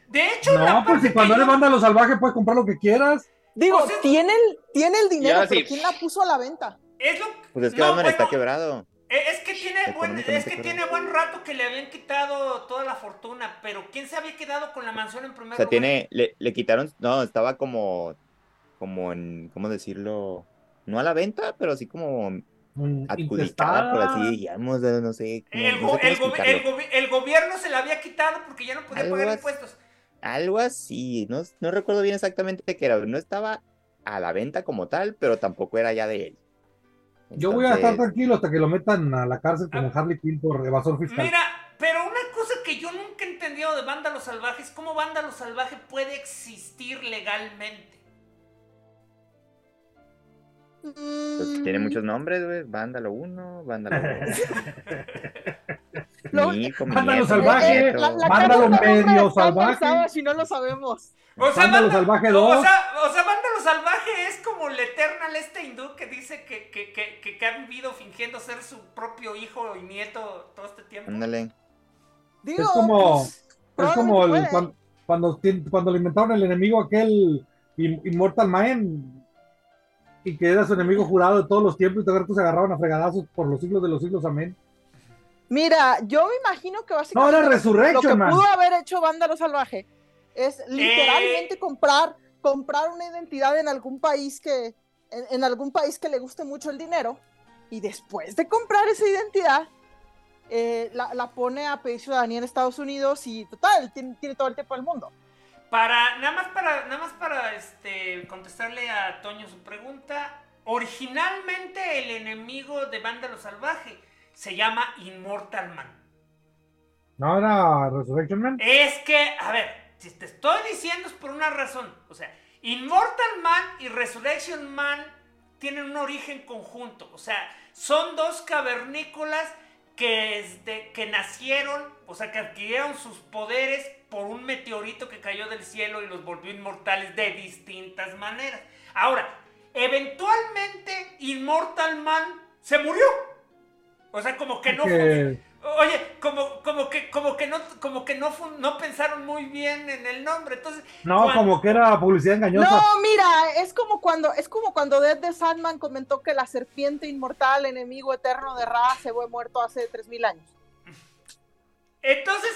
De hecho, la No, pues si cuando eres yo- banda lo salvaje puedes comprar lo que quieras. Digo, O sea- tiene, el, tiene el dinero, pero sí. ¿quién la puso a la venta? es lo Pues es que no, Batman está quebrado. Eh, Es que tiene buen, Económicamente es que tiene buen rato que le habían quitado toda la fortuna, pero ¿quién se había quedado con la mansión en primer O sea, lugar? tiene, le, le quitaron, no, estaba como, como en, ¿cómo decirlo? No a la venta, pero así como Mm, adjudicada, por así digamos, no sé, El, no go- sé cómo el, gobi- explicarlo. el gobi- el gobierno se la había quitado porque ya no podía Algo pagar así. impuestos. Algo así, no, no recuerdo bien exactamente qué era, no estaba a la venta como tal, pero tampoco era ya de él. Yo voy a estar tranquilo hasta que lo metan a la cárcel como Harley Quinn por evasor fiscal. Mira, pero una cosa que yo nunca he entendido de Vándalo Salvaje es cómo Vándalo Salvaje puede existir legalmente. pues, tiene muchos nombres, güey, Vándalo 1, Vándalo 2. Lo- mi hijo, mi Vándalo nieto, salvaje, eh, la, la Mándalo medio salvaje. si no lo sabemos. O sea, Vanda- Salvaje o 2. sea, o sea, Vándalo Salvaje es como el Eternal este hindú que dice que, que, que, que, que ha vivido fingiendo ser su propio hijo y nieto todo este tiempo. Ándale. Digo, Es como, pues, es como el, cuando, cuando, le inventaron el enemigo aquel Im- Immortal Man y que era su enemigo jurado de todos los tiempos y todo que se agarraban a fregadazos por los siglos de los siglos, amén. Mira, yo me imagino que No, básicamente lo que man. pudo haber hecho Vándalo Salvaje es Eh. literalmente comprar, comprar una identidad en algún país que, en, en algún país que le guste mucho el dinero, y después de comprar esa identidad, eh, la, la pone a pedir ciudadanía en Estados Unidos y total, tiene, tiene todo el tiempo del mundo. Para, nada más para, nada más para este, contestarle a Toño su pregunta. Originalmente el enemigo de Vándalo Salvaje se llama Immortal Man. No, era Resurrection Man. Es que, a ver, si te estoy diciendo es por una razón. O sea, Immortal Man y Resurrection Man tienen un origen conjunto. O sea, son dos cavernícolas que, este, que nacieron, o sea, que adquirieron sus poderes por un meteorito que cayó del cielo y los volvió inmortales de distintas maneras. Ahora, eventualmente Immortal Man se murió. O sea, como que no Oye, como, como que, como que no, como que no, no pensaron muy bien en el nombre. Entonces, no, cuando- como que era publicidad engañosa. No, mira, es como cuando, es como cuando Dead the Sandman comentó que la serpiente inmortal, enemigo eterno de Ra, se fue muerto hace 3000 años. Entonces,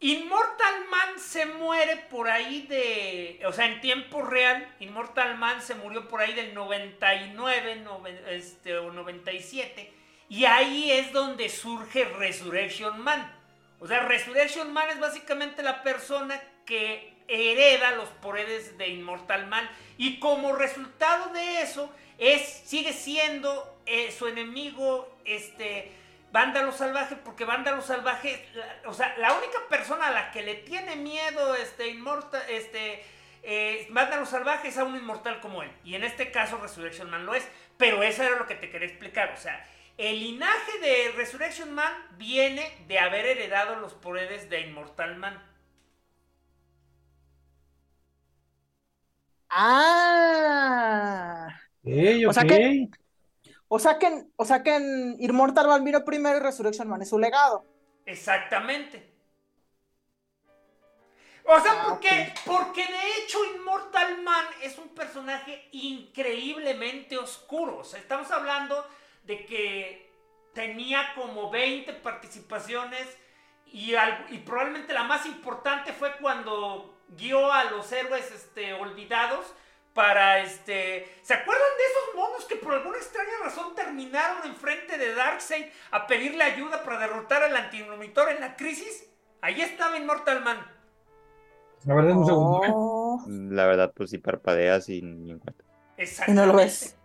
Immortal Man se muere por ahí de, o sea, en tiempo real, Immortal Man se murió por ahí del 99, noven- este, o 97, y ahí es donde surge Resurrection Man. O sea, Resurrection Man es básicamente la persona que hereda los poderes de Immortal Man, y como resultado de eso, es, sigue siendo eh, su enemigo, este, Vándalo Salvaje, porque Vándalo Salvaje, o sea, la única persona a la que le tiene miedo este Inmortal, este eh, manda a los salvajes a un inmortal como él. Y en este caso Resurrection Man lo es. Pero eso era lo que te quería explicar. O sea, el linaje de Resurrection Man viene de haber heredado los poderes de Immortal Man. Ah. O sea que- O sea que, en- o sea que en Immortal Man vino primero y Resurrection Man es su legado. Exactamente. O sea, Ah, ¿por qué? Porque de hecho Immortal Man es un personaje increíblemente oscuro. O sea, estamos hablando de que tenía como 20 participaciones y, al- y probablemente la más importante fue cuando guió a los héroes este, olvidados para este... ¿Se acuerdan de esos monos que por alguna extraña razón terminaron enfrente de Darkseid a pedirle ayuda para derrotar al antinomitor en la crisis? Ahí estaba Immortal Man. La verdad, un segundo. ¿eh? Oh. La verdad, pues sí parpadeas y ni en cuenta. Y no lo ves.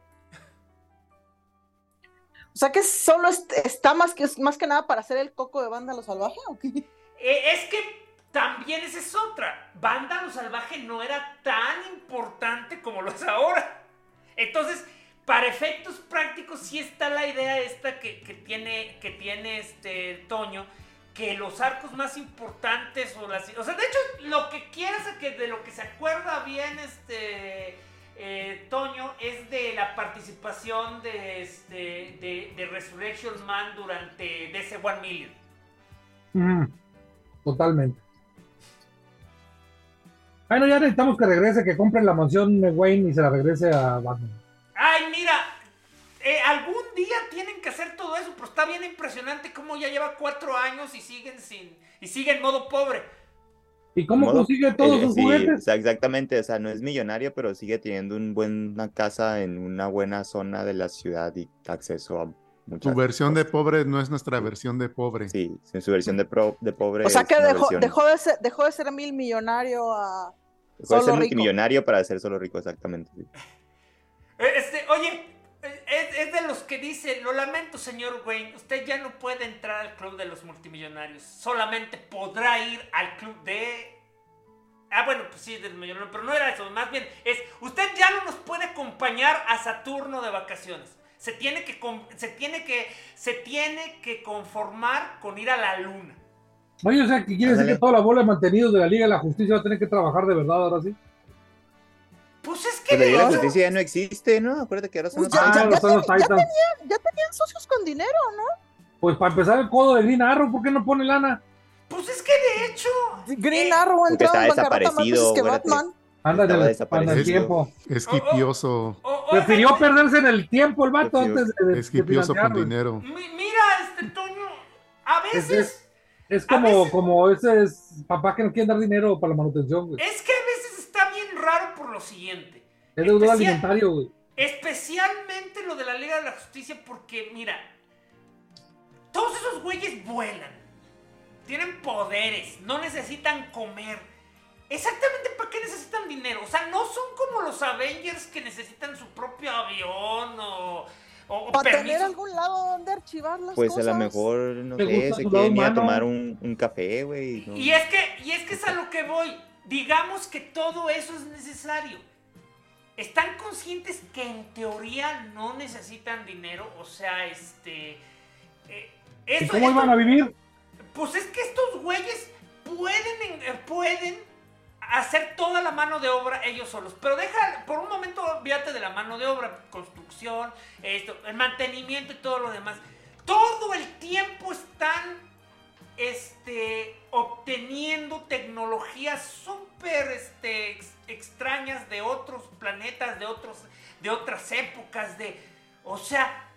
O sea que solo est- está más que, más que nada para hacer el coco de banda lo salvaje, ¿o qué? Eh, es que también esa es otra. Vándalo Salvaje no era tan importante como lo es ahora. Entonces, para efectos prácticos, sí está la idea esta que, tiene, que tiene este Toño, que los arcos más importantes o las. O sea, de hecho, lo que quieras de lo que se acuerda bien este. Eh, Toño es de la participación de, este, de, de Resurrection Man durante DC One Million. Ujú. Totalmente. Bueno, ya necesitamos que regrese, que compre la mansión de Wayne y se la regrese a Batman. Ay, mira, eh, algún día tienen que hacer todo eso, pero está bien impresionante cómo ya lleva cuatro años y siguen sin y sigue en modo pobre. ¿Y cómo Modo- consigue todos eh, sus sí, juguetes? o sea, exactamente, o sea, no es millonario, pero sigue teniendo un buen- una casa en una buena zona de la ciudad y acceso a muchas Su versión de pobre no es nuestra versión de pobre. Sí, en su versión de, pro- de pobre. O sea es que dejó, versión- dejó, de ser, dejó de ser mil millonario a... dejó de ser rico. multimillonario para ser solo rico, exactamente. sí. Eh, Este, oye, es, es de los que dice, lo lamento señor Wayne, usted ya no puede entrar al club de los multimillonarios, solamente podrá ir al club de... Ah, bueno, pues sí, del millonario, pero no era eso, más bien es, usted ya no nos puede acompañar a Saturno de vacaciones. Se tiene que, con- se tiene que, se tiene que conformar con ir a la luna. Oye, o sea, que quiere decir que toda la bola de mantenidos de la Liga de la Justicia va a tener que trabajar de verdad ahora sí. Pues es que Pues la Justicia ya no existe, ¿no? Acuérdate que ahora son Pues los ya- Ah, ya- los ya son los ten- ya Titans. Ya tenían socios con dinero, ¿no? Pues para empezar el codo de Green Arrow, ¿por qué no pone lana? Pues es que de hecho... Green Eh, Arrow porque entró en está bancarrota más veces que. Batman. Anda el, tiempo. Es hipioso, o- o- Prefirió perderse en el tiempo el vato antes de, de, es de hipioso con dinero. Mi- Mira, este Toño, a Es, veces, es, como, veces- como ese es papá que no quiere dar dinero para la manutención, güey. es que a veces está bien raro por lo siguiente. Es deudor especial- alimentario, güey. Especialmente lo de la Liga de la Justicia, porque mira, todos esos güeyes vuelan, tienen poderes, no necesitan comer. Exactamente para qué necesitan dinero. O sea, no son como los Avengers que necesitan su propio avión o, o Para tener algún lado donde archivar las Pues cosas. a lo mejor, no ¿Te sé, gusta se quieren ir a tomar un, un café, güey. ¿no? Y es que, y es que es a lo que voy. Digamos que todo eso es necesario. Están conscientes que en teoría no necesitan dinero. O sea, este. eh, ¿Y eso- cómo esto- iban a vivir? Pues es que estos güeyes pueden, en- eh, pueden hacer toda la mano de obra ellos solos. Pero deja, por un momento, olvídate de la mano de obra, construcción, esto, el mantenimiento y todo lo demás. Todo el tiempo están este, obteniendo tecnologías súper este, extrañas de otros planetas, de, otros, de otras épocas, de... O sea,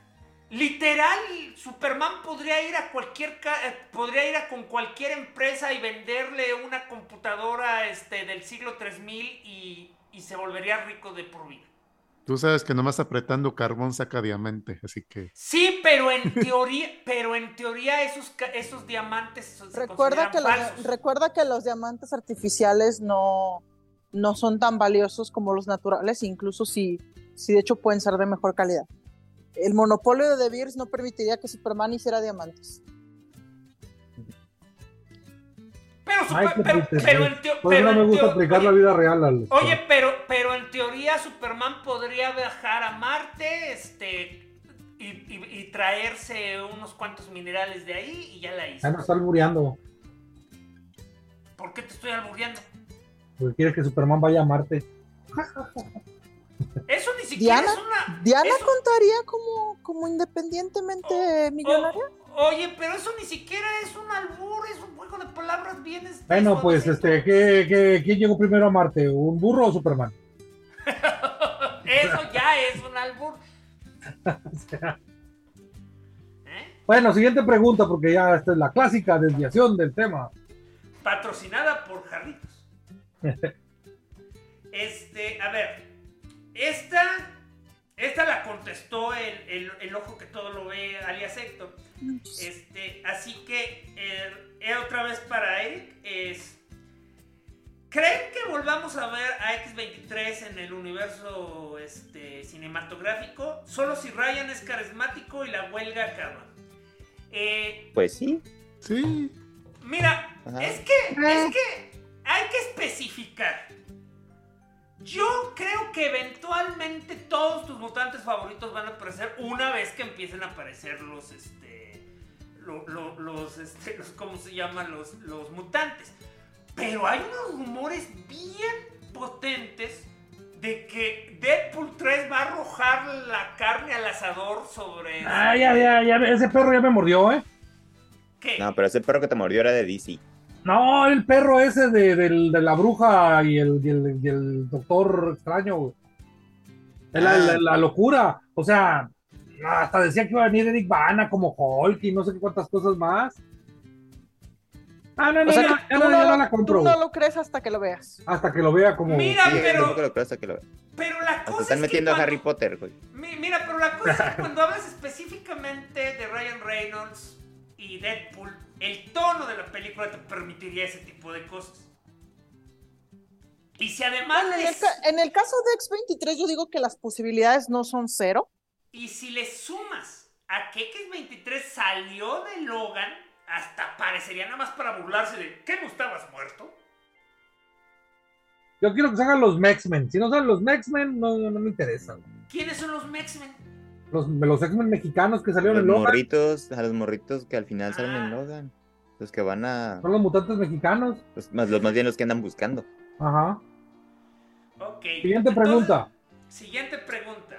literal, Superman podría ir a cualquier... eh, podría ir a con cualquier empresa y venderle una computadora este, del siglo 3000 y, y se volvería rico de por vida. Tú sabes que nomás apretando carbón saca diamante, así que Sí, pero en teoría, pero en teoría esos, esos diamantes se Recuerda que, los, recuerda que los diamantes artificiales no, no son tan valiosos como los naturales, incluso si, si de hecho pueden ser de mejor calidad. El monopolio de De Beers no permitiría que Superman hiciera diamantes. Pero Ay, super- qué pero, pero en teo- Por eso pero no me gusta aplicar oye, la vida real al. Oye, pero, pero en teoría Superman podría viajar a Marte, este, y, y- y traerse unos cuantos minerales de ahí y ya la hizo. Ya no está albureando. ¿Por qué te estoy albureando? Porque quiere que Superman vaya a Marte. Eso ni siquiera Diana, es una. Diana eso- contaría como, como independientemente Oh, millonaria. Oye, pero eso ni siquiera es un albur, es un juego de palabras bien. Bueno, pues, este, ¿qué, qué, quién llegó primero a Marte? ¿Un burro o Superman? Eso ya es un albur. ¿Eh? Bueno, siguiente pregunta, porque ya esta es la clásica desviación del tema. Patrocinada por Jarritos. Este, a ver, esta, esta la contestó el, el- el ojo que todo lo ve, alias Héctor. Este, así que, eh, eh, otra vez para Eric, es... ¿Creen que volvamos a ver a X-23 en el universo este, cinematográfico? Solo si Ryan es carismático y la huelga acaba. Eh, Pues sí. Sí. Mira, Ajá. es que, es que hay que especificar. Yo creo que eventualmente todos tus mutantes favoritos van a aparecer una vez que empiecen a aparecer los, este, lo- lo- los, este, los, ¿cómo se llaman? Los, los mutantes. Pero hay unos rumores bien potentes de que Deadpool 3 va a arrojar la carne al asador sobre... Ah, ya, ya, ya, ese perro ya me mordió, ¿eh? ¿Qué? No, pero ese perro que te mordió era de DC. No, el perro ese de, del- de la bruja y el, y el, y el doctor extraño, güey. Es la, Ah. la- la locura. O sea, hasta decía que iba a venir Eric Bana como Hulk y no sé qué cuántas cosas más. Ah, no, no, O sea, ya, no, ya no- no la compro. Tú no lo crees hasta que lo veas. Hasta que lo vea como. Mira, Sí, pero- lo creo hasta que lo vea. Pero la Hasta cosa están es metiendo que a cuando- Harry Potter, güey. Mi- Mira, pero la cosa es que cuando hablas específicamente de Ryan Reynolds y Deadpool, el tono de la película te permitiría ese tipo de cosas. Y si además En el, les- ca- en el caso de X23 yo digo que las posibilidades no son cero. y si le sumas a que X23 salió de Logan, hasta parecería nada más para burlarse de ¿qué no estabas muerto? Yo quiero que se hagan los X-Men. Si no son los X-Men, no, no me interesa. ¿Quiénes son los X-Men? Los, los X-Men mexicanos que salieron Los en Logan morritos, a los morritos que al final salen en Logan. Los que van a. son los mutantes mexicanos. Los, más, los más bien los que andan buscando. Ajá. Ok. Siguiente entonces- pregunta. Siguiente pregunta.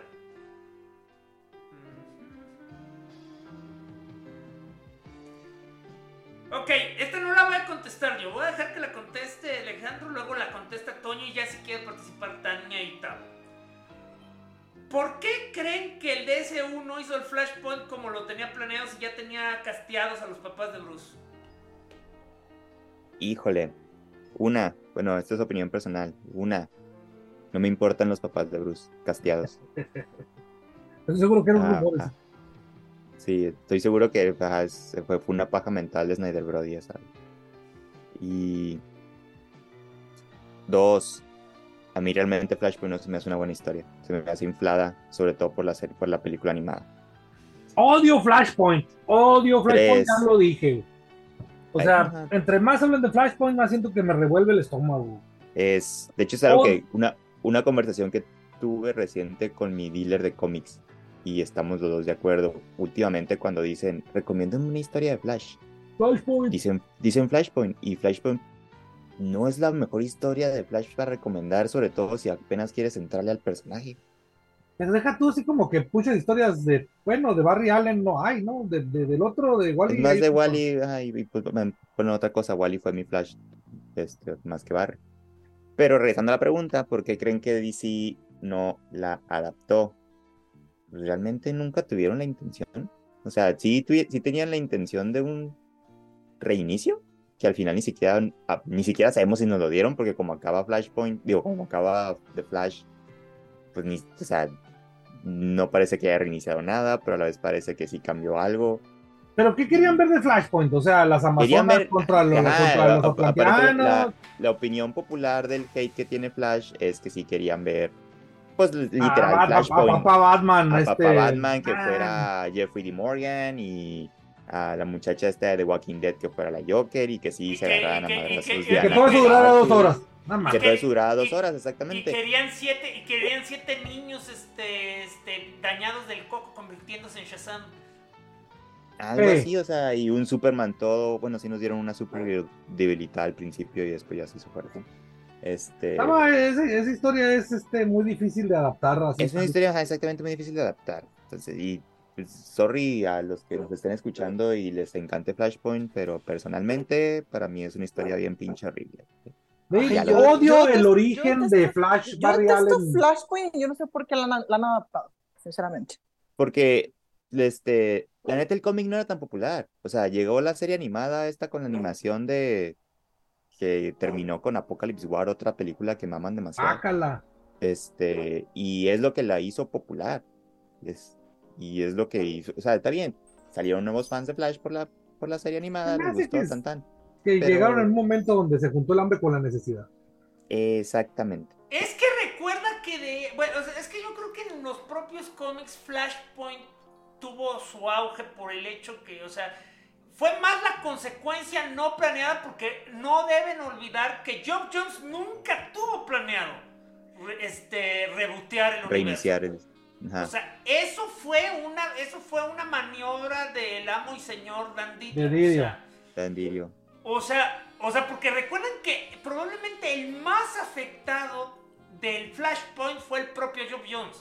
Ok, esta no la voy a contestar yo. Voy a dejar que la conteste Alejandro, luego la contesta Toño y ya si quiere participar Tania y Tavo. ¿Por qué creen que el DS1 no hizo el Flashpoint como lo tenía planeado si ya tenía casteados a los papás de Bruce? Híjole. Una, bueno, esta es opinión personal. Una, no me importan los papás de Bruce casteados. Estoy seguro que eran Ah, rumores. ah. Sí, estoy seguro que es- fue, fue una paja mental de Snyder Brody, ¿sabes? Y dos, a mí realmente Flashpoint no se me hace una buena historia. Se me hace inflada, sobre todo por la serie, por la película animada. Odio Flashpoint. Odio Flashpoint, Tres. ya lo dije. O Ay, sea, ajá. entre más hablan de Flashpoint, más siento que me revuelve el estómago. Es, de hecho, es algo Oh. que una, una conversación que tuve reciente con mi dealer de cómics y estamos los dos de acuerdo. Últimamente cuando dicen, recomiendan una historia de Flash, Flashpoint. dicen, dicen Flashpoint y Flashpoint no es la mejor historia de Flash para recomendar, sobre todo si apenas quieres entrarle al personaje. Pero deja tú así como que muchas historias de, bueno, de Barry Allen no hay, ¿no? De, de- del otro, de Wally. Es más de Wally, ay, y pues, bueno, otra cosa, Wally fue mi Flash, este, más que Barry. Pero regresando a la pregunta, ¿por qué creen que DC no la adaptó? ¿Realmente nunca tuvieron la intención? O sea, sí, sí tenían la intención de un reinicio, que al final ni siquiera, ah, ni siquiera sabemos si nos lo dieron, porque como acaba Flashpoint, digo, como acaba The Flash, pues ni, o sea, no parece que haya reiniciado nada, pero a la vez parece que sí cambió algo. Pero ¿qué querían ver de Flashpoint? O sea, las Amazonas ver- contra los, Ajá, contra los a- aparte, la, la opinión popular del hate que tiene Flash es que sí querían ver, pues literal, a, a- a- Flashpoint. papá Batman. a este, Batman, que ah, fuera Jeffrey D. Morgan y a la muchacha esta de The Walking Dead que fuera la Joker y que sí Y se que- agarraran a y que- madrazos y que- y Que todo eso durara dos horas. Nada más. Que Y todo eso durara dos y- horas, Y exactamente. querían siete, y querían siete niños este, este, dañados del coco convirtiéndose en Shazam. Algo Sí. así, o sea, y un Superman todo, bueno, sí nos dieron una super debilitada al principio y después ya se hizo fuerte. Este, más, esa, esa historia es este, muy difícil de adaptar. así es una historia exactamente muy difícil de adaptar. Entonces, y pues, sorry a los que nos estén escuchando y les encante Flashpoint, pero personalmente para mí es una historia bien pinche horrible. Sí, yo odio yo el origen yo de Flash Yo Barry detesto Allen. Flashpoint y yo no sé por qué la, han- la han adaptado, sinceramente. Porque, este, la neta, el cómic no era tan popular. O sea, llegó la serie animada esta con la animación de que terminó con Apocalypse War, otra película que maman demasiado. Sácala. Este, y es lo que la hizo popular. Es, y es lo que hizo, o sea, está bien. Salieron nuevos fans de Flash por la, por la serie animada, me les gustó, que es- tan tan. Que Pero- llegaron en un momento donde se juntó el hambre con la necesidad. Exactamente. Es que recuerda que de. Bueno, o sea, es que yo creo que en los propios cómics Flashpoint tuvo su auge por el hecho que, o sea, fue más la consecuencia no planeada porque no deben olvidar que Job Jones nunca tuvo planeado este, rebotear el universo. Reiniciar el. Ajá. O sea, eso fue una, eso fue una maniobra del amo y señor Dandy. De Didio. Dandirio. O sea, o sea, porque recuerden que probablemente el más afectado del Flashpoint fue el propio Job Jones.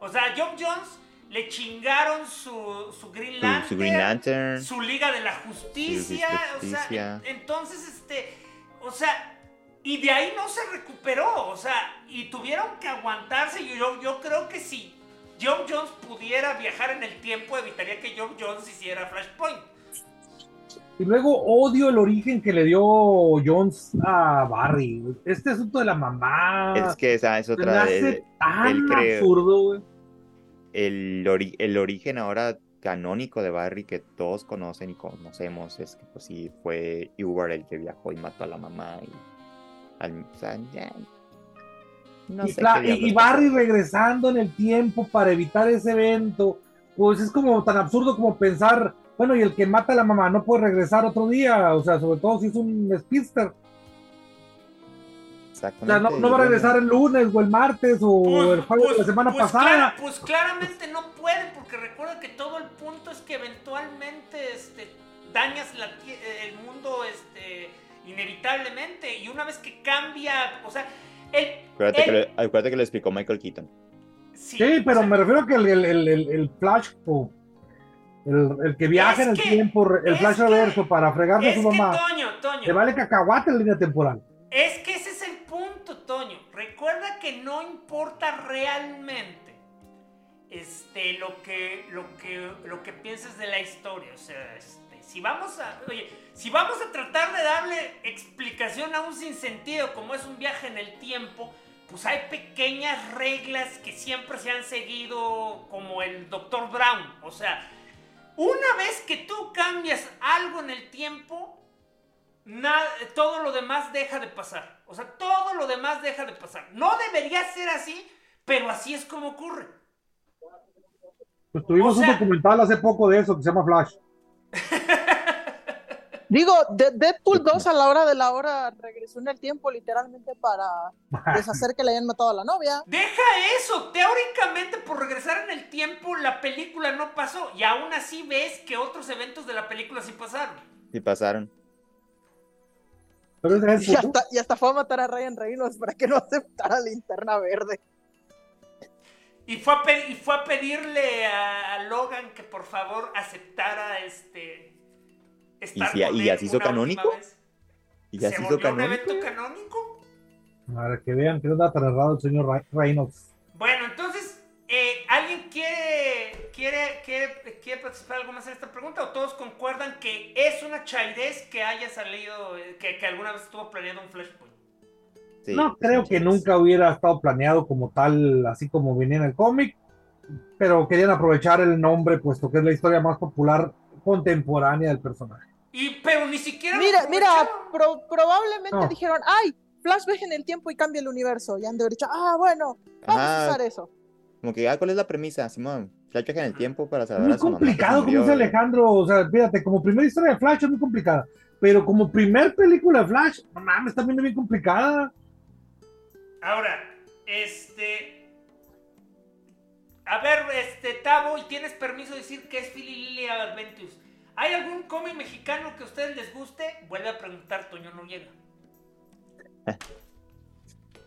O sea, a Job Jones le chingaron su, su Green Lantern, su Green Lantern. su Liga de la Justicia, Su o sea, Justicia. en- entonces, este, o sea, y de ahí no se recuperó, o sea, y tuvieron que aguantarse, y yo, yo creo que si Job Jones pudiera viajar en el tiempo, evitaría que Job Jones hiciera Flashpoint. Y luego odio el origen que le dio Jones a Barry. Este asunto de la mamá. Es que esa es otra. hace de- tan absurdo, güey. el, ori- el origen ahora canónico de Barry que todos conocen y conocemos es que pues sí fue Hubert el que viajó y mató a la mamá y al, o sea, ya, no y, sé Fla- qué y- diablos y Barry regresando en el tiempo para evitar ese evento. Pues es como tan absurdo como pensar, bueno, y el que mata a la mamá no puede regresar otro día, o sea, sobre todo si es un speedster. O sea, no, no va a regresar el lunes o el martes o el jueves de la semana pues pasada. clara- pues claramente no pueden, porque recuerda que todo el punto es que eventualmente este, dañas la tie- el mundo este, inevitablemente. Y una vez que cambia, o sea, el. acuérdate, que lo, acuérdate que lo explicó Michael Keaton sí, Sí, pero o sea, me refiero a que el, el, el, el- el Flash, o el, el que viaja en el que- tiempo, el Flash que- reverso para fregarse a Es su que, mamá, Toño, Toño. le vale cacahuate en línea temporal. Es que ese es el punto, Toño. Recuerda que no importa realmente este, lo, que, lo, que, lo que pienses de la historia. O sea, este, si vamos a. Oye, si vamos a tratar de darle explicación a un sinsentido como es un viaje en el tiempo, pues hay pequeñas reglas que siempre se han seguido, como el Dr. Brown. O sea, una vez que tú cambias algo en el tiempo, nada, todo lo demás deja de pasar. O sea, todo lo demás deja de pasar. No debería ser así, pero así es como ocurre. Pues tuvimos O sea- un documental hace poco de eso que se llama Flash. Digo, de- Deadpool 2 a la hora de la hora regresó en el tiempo literalmente para deshacer que le hayan matado a la novia. Deja eso. Teóricamente, por regresar en el tiempo, la película no pasó. Y aún así ves que otros eventos de la película sí pasaron. y pasaron Pero ese es Y hasta, y hasta fue a matar a Ryan Reynolds para que no aceptara linterna verde. Y fue a, pe- y fue a pedirle a, a Logan que por favor aceptara este. Estar si- y así hizo canónico? vez. y ¿Se así hizo un canónico evento canónico? Para que vean que no anda errado el señor Re- Reynolds. Bueno, entonces, eh, ¿alguien quiere, quiere, quiere, quiere participar algo más en esta pregunta? ¿O todos concuerdan que es una chaidez que haya salido, eh, que, que alguna vez estuvo planeado un Flashpoint? Sí, no creo que nunca hubiera estado planeado como tal, así como venía en el cómic, pero querían aprovechar el nombre, puesto que es la historia más popular contemporánea del personaje. Y, pero ni siquiera. Mira, mira, pro- probablemente No. dijeron, ay, Flash viaja en el tiempo y cambia el universo. Y han de haber dicho, ah, bueno, vamos a usar eso. Como que, ah, ¿cuál es la premisa, Simón? Flash viaja en el tiempo para salvar Muy a su mamá. que se complicado, como dice. Alejandro. O sea, fíjate, como primera historia de Flash es muy complicada. Pero como primer película de Flash, no mames, también es bien complicada. Ahora, este. A ver, este, Tavo, y tienes permiso de decir que es Philly Lily Adventures. ¿Hay algún cómic mexicano que a ustedes les guste? Vuelve a preguntar, Toño no llega.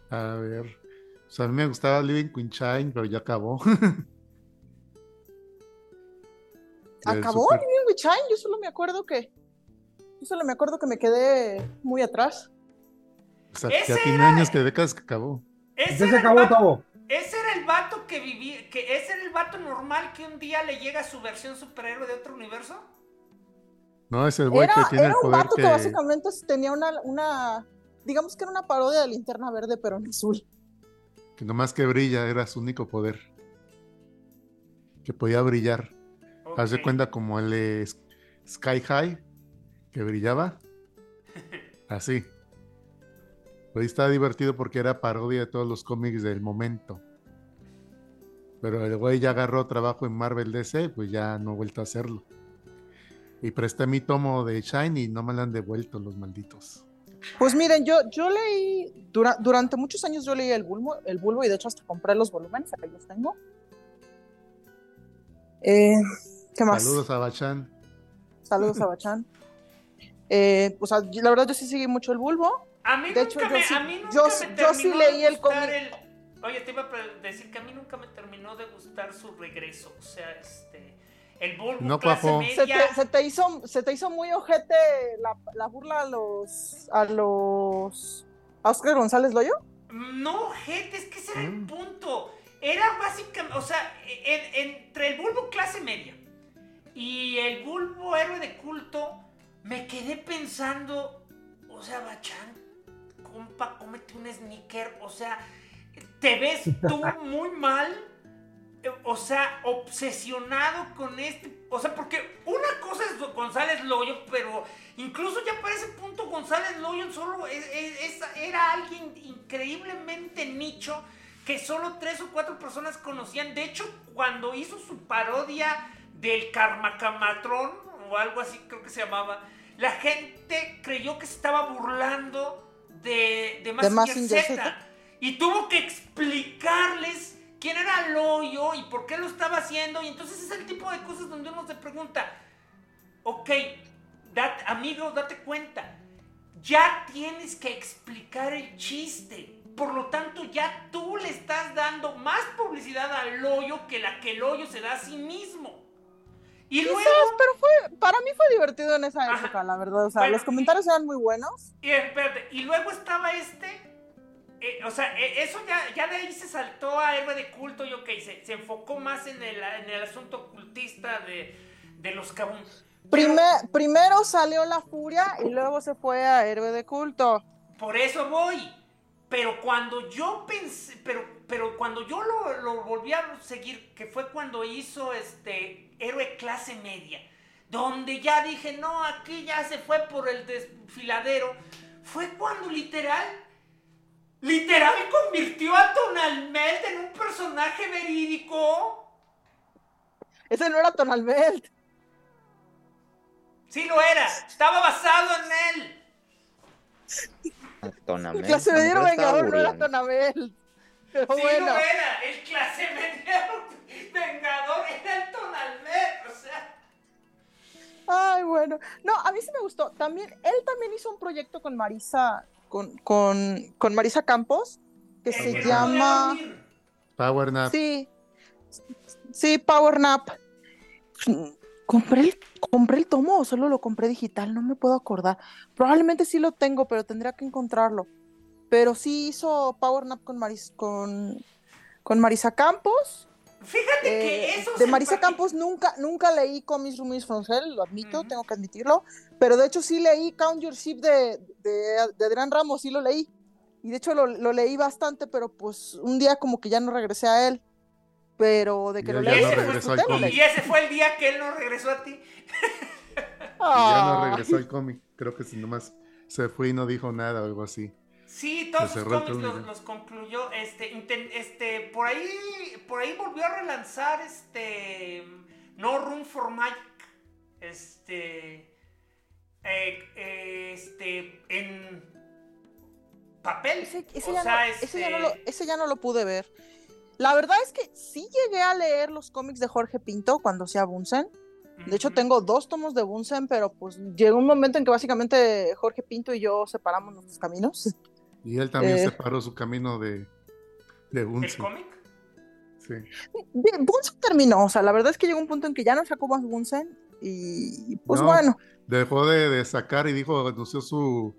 A ver. O sea, a mí me gustaba Living Queen Shine, pero ya acabó. ¿Acabó super- Living with Shine? Yo solo me acuerdo que. Yo solo me acuerdo que me quedé muy atrás. O sea, ya tiene era- años que décadas que acabó. Ese Ya se era, el acabó, ese era el vato que vivía. que ese era el vato normal que un día le llega su versión superhéroe de otro universo. No, es el güey que tiene era el un poder vato que... que. básicamente tenía una, una. Digamos que era una parodia de linterna verde, pero en azul. que nomás que brilla, era su único poder. Que podía brillar. Haz de cuenta como el S- Sky High, que brillaba. Así. Pues ahí estaba divertido porque era parodia de todos los cómics del momento. Pero el güey ya agarró trabajo en Marvel DC, pues ya no ha vuelto a hacerlo. Y presté mi tomo de Shine y no me lo han devuelto los malditos. Pues miren, yo, yo leí. dura- durante muchos años yo leí el bulbo, el bulbo y de hecho hasta compré los volúmenes, ahí los tengo. Eh, ¿Qué más? Saludos a Bachan. Saludos a Bachán. Eh, o sea, yo- la verdad yo sí seguí mucho el bulbo. A mí De nunca hecho, yo me, sí- a mí nunca yo me yo sí terminó leí de el gustar cómic. el- Oye, te iba a decir que a mí nunca me terminó de gustar su regreso. O sea, este. El Bulbo No clase cuajó. Se media. te, se te hizo, se te hizo muy ojete la, la burla a los a los a Oscar González Loyo. No, gente, es que ese era el Mm. punto. Era básicamente, o sea, en- entre el bulbo clase media y el bulbo héroe de culto, me quedé pensando, o sea, Bachán, compa, cómete un sneaker, o sea, te ves tú muy mal, o sea, obsesionado con este, o sea, porque una cosa es González Loyo, pero incluso ya para ese punto González Loyo solo es- es- es- era alguien increíblemente nicho que solo tres o cuatro personas conocían. De hecho, cuando hizo su parodia del Karmacamatrón o algo así creo que se llamaba, la gente creyó que se estaba burlando de, de Mazinger Z. Z. Y tuvo que explicarles quién era Loyo y por qué lo estaba haciendo. Y entonces es el tipo de cosas donde uno se pregunta, ok, dat- amigo, date cuenta, ya tienes que explicar el chiste. Por lo tanto, ya tú le estás dando más publicidad al hoyo que la que el hoyo se da a sí mismo. Y luego, pero fue para mí fue divertido en esa Ajá. época, la verdad. O sea, los comentarios eran muy buenos. y, espérate, y luego estaba este, eh, o sea, eh, eso ya, ya de ahí se saltó a héroe de culto y ok, se, se enfocó más en el, en el asunto ocultista de, de los Kabum. Primer- primero salió la furia y luego se fue a héroe de culto. Por eso voy. Pero cuando yo pensé, pero, pero cuando yo lo, lo volví a seguir, que fue cuando hizo este héroe clase media, donde ya dije, no, aquí ya se fue por el desfiladero, fue cuando literal, literal convirtió a Tonalmelt en un personaje verídico. Ese no era Tonalbelt. Sí lo era, estaba basado en él. El Tonamel, clase la mediero vengador no era. Tonabel. Pero Sí bueno. lo era, el clase media vengador era el Tonalmelt, o sea. Ay, bueno. No, a mí sí me gustó. También, él también hizo un proyecto con Marisa, con, con, con Marisa Campos, que se llama. Power Nap. Sí. Sí, Power Nap. Compré el, compré el tomo o solo lo compré digital, no me puedo acordar. Probablemente sí lo tengo, pero tendría que encontrarlo. Pero sí hizo Power Nap con, Maris, con, con Marisa Campos. Fíjate que Eh, eso de Marisa Campos nunca, nunca leí Comics Roomies from Hell, lo admito, tengo que admitirlo, pero de hecho sí leí Count Your Ship de, de, de Adrián Ramos, sí lo leí, y de hecho lo, lo leí bastante, pero pues un día como que ya no regresé a él, pero de que lo ya leí, no pues, leí. Y ese fue el día que él no regresó a ti. Y ya no Ah. regresó al cómic. Creo que si nomás se fue y no dijo nada o algo así. Sí, todos sus cómics los, los concluyó. Este, inten- este, por ahí, por ahí volvió a relanzar este No Room for Magic. Este. Eh, este. En papel. Ese, ese o ya, sea, no, este, ese ya no lo, ese ya no lo pude ver. La verdad es que sí llegué a leer los cómics de Jorge Pinto cuando hacía Bunsen. De hecho, tengo dos tomos de Bunsen, pero pues llegó un momento en que básicamente Jorge Pinto y yo separamos nuestros caminos. Y él también Eh. separó su camino de, de ¿El Bunsen. cómic? Sí. Bunsen terminó, o sea, la verdad es que llegó un punto en que ya no sacó más Bunsen y pues No. bueno, Dejó de, de sacar y dijo, anunció su,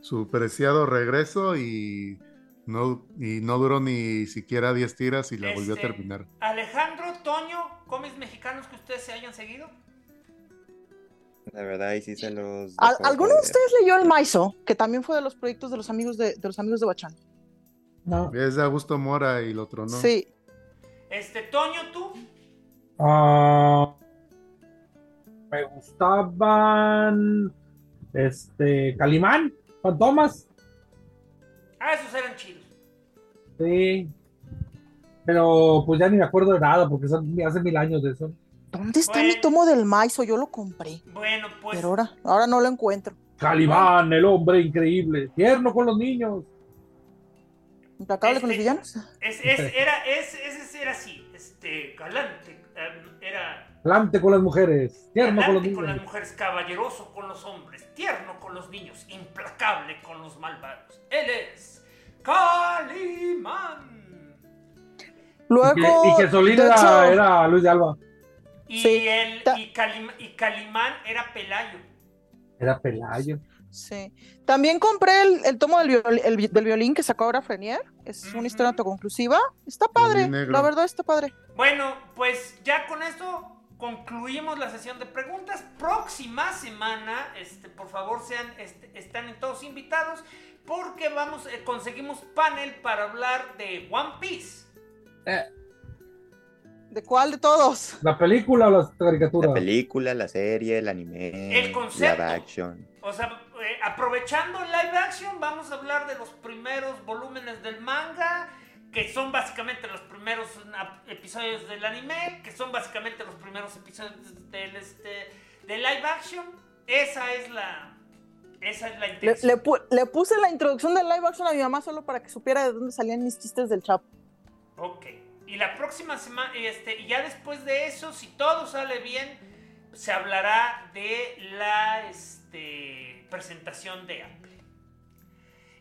su preciado regreso y no, y no duró ni siquiera 10 tiras y la volvió a Este, terminar. Alejandro, Toño, cómics mexicanos que ustedes se hayan seguido. La verdad, ahí sí se los. ¿al- dejo ¿alguno de ustedes leyó El Maizo? Que también fue de los proyectos de los amigos de, de los amigos de Bachán. No. Es de Augusto Mora y el otro no. Sí, Este, Toño, tú. Ah, me gustaban. Este. Calimán, Fantomas. Ah, esos eran chidos. Sí. Pero pues ya ni me acuerdo de nada porque son hace mil años de eso. ¿dónde está Bueno. mi tomo del Maizo? Yo lo compré, Bueno, pues. pero ahora, ahora no lo encuentro. Calimán, el hombre increíble, tierno con los niños. ¿Implacable con los Este- villanos? Es, es- era, es, ese era así, este, galante, eh, era Plante con las mujeres, tierno con los galante con las niños. mujeres, caballeroso con los hombres, tierno con los niños, implacable con los malvados. Él es Calimán. Luego, Y que, Solín era, hecho, era Luis de Alba. Y, Sí. Ta- y, Calim- y Calimán era Pelayo. Era Pelayo. Sí. También compré el, el tomo del, viol- el vi- del violín que sacó ahora Frenier. Es una historia autoconclusiva. Está padre, la verdad está padre. Bueno, pues ya con esto concluimos la sesión de preguntas. Próxima semana, este, por favor, sean, este, están todos invitados porque vamos, eh, conseguimos panel para hablar de One Piece. ¿De cuál de todos? ¿La película o las caricaturas? La película, la serie, el anime, El concepto. live action. O sea, eh, aprovechando el live action, vamos a hablar de los primeros volúmenes del manga, que son básicamente los primeros episodios del anime, que son básicamente los primeros episodios del, este, del live action. Esa es la, esa es la Le, intención. le pu- le puse la introducción del live action a mi mamá solo para que supiera de dónde salían mis chistes del Chapo. Ok. Y la próxima semana, este, y ya después de eso, si todo sale bien, se hablará de la este, presentación de.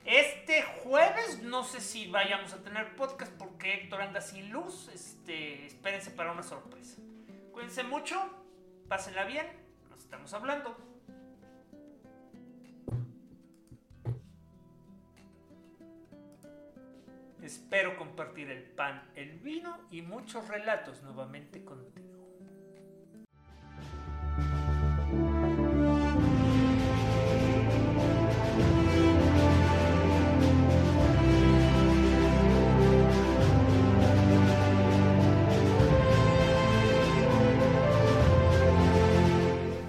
Este jueves no sé si vayamos a tener podcast porque Héctor anda sin luz. Este, espérense para una sorpresa. Cuídense mucho, pásenla bien, nos estamos hablando. Espero compartir el pan, el vino y muchos relatos nuevamente contigo.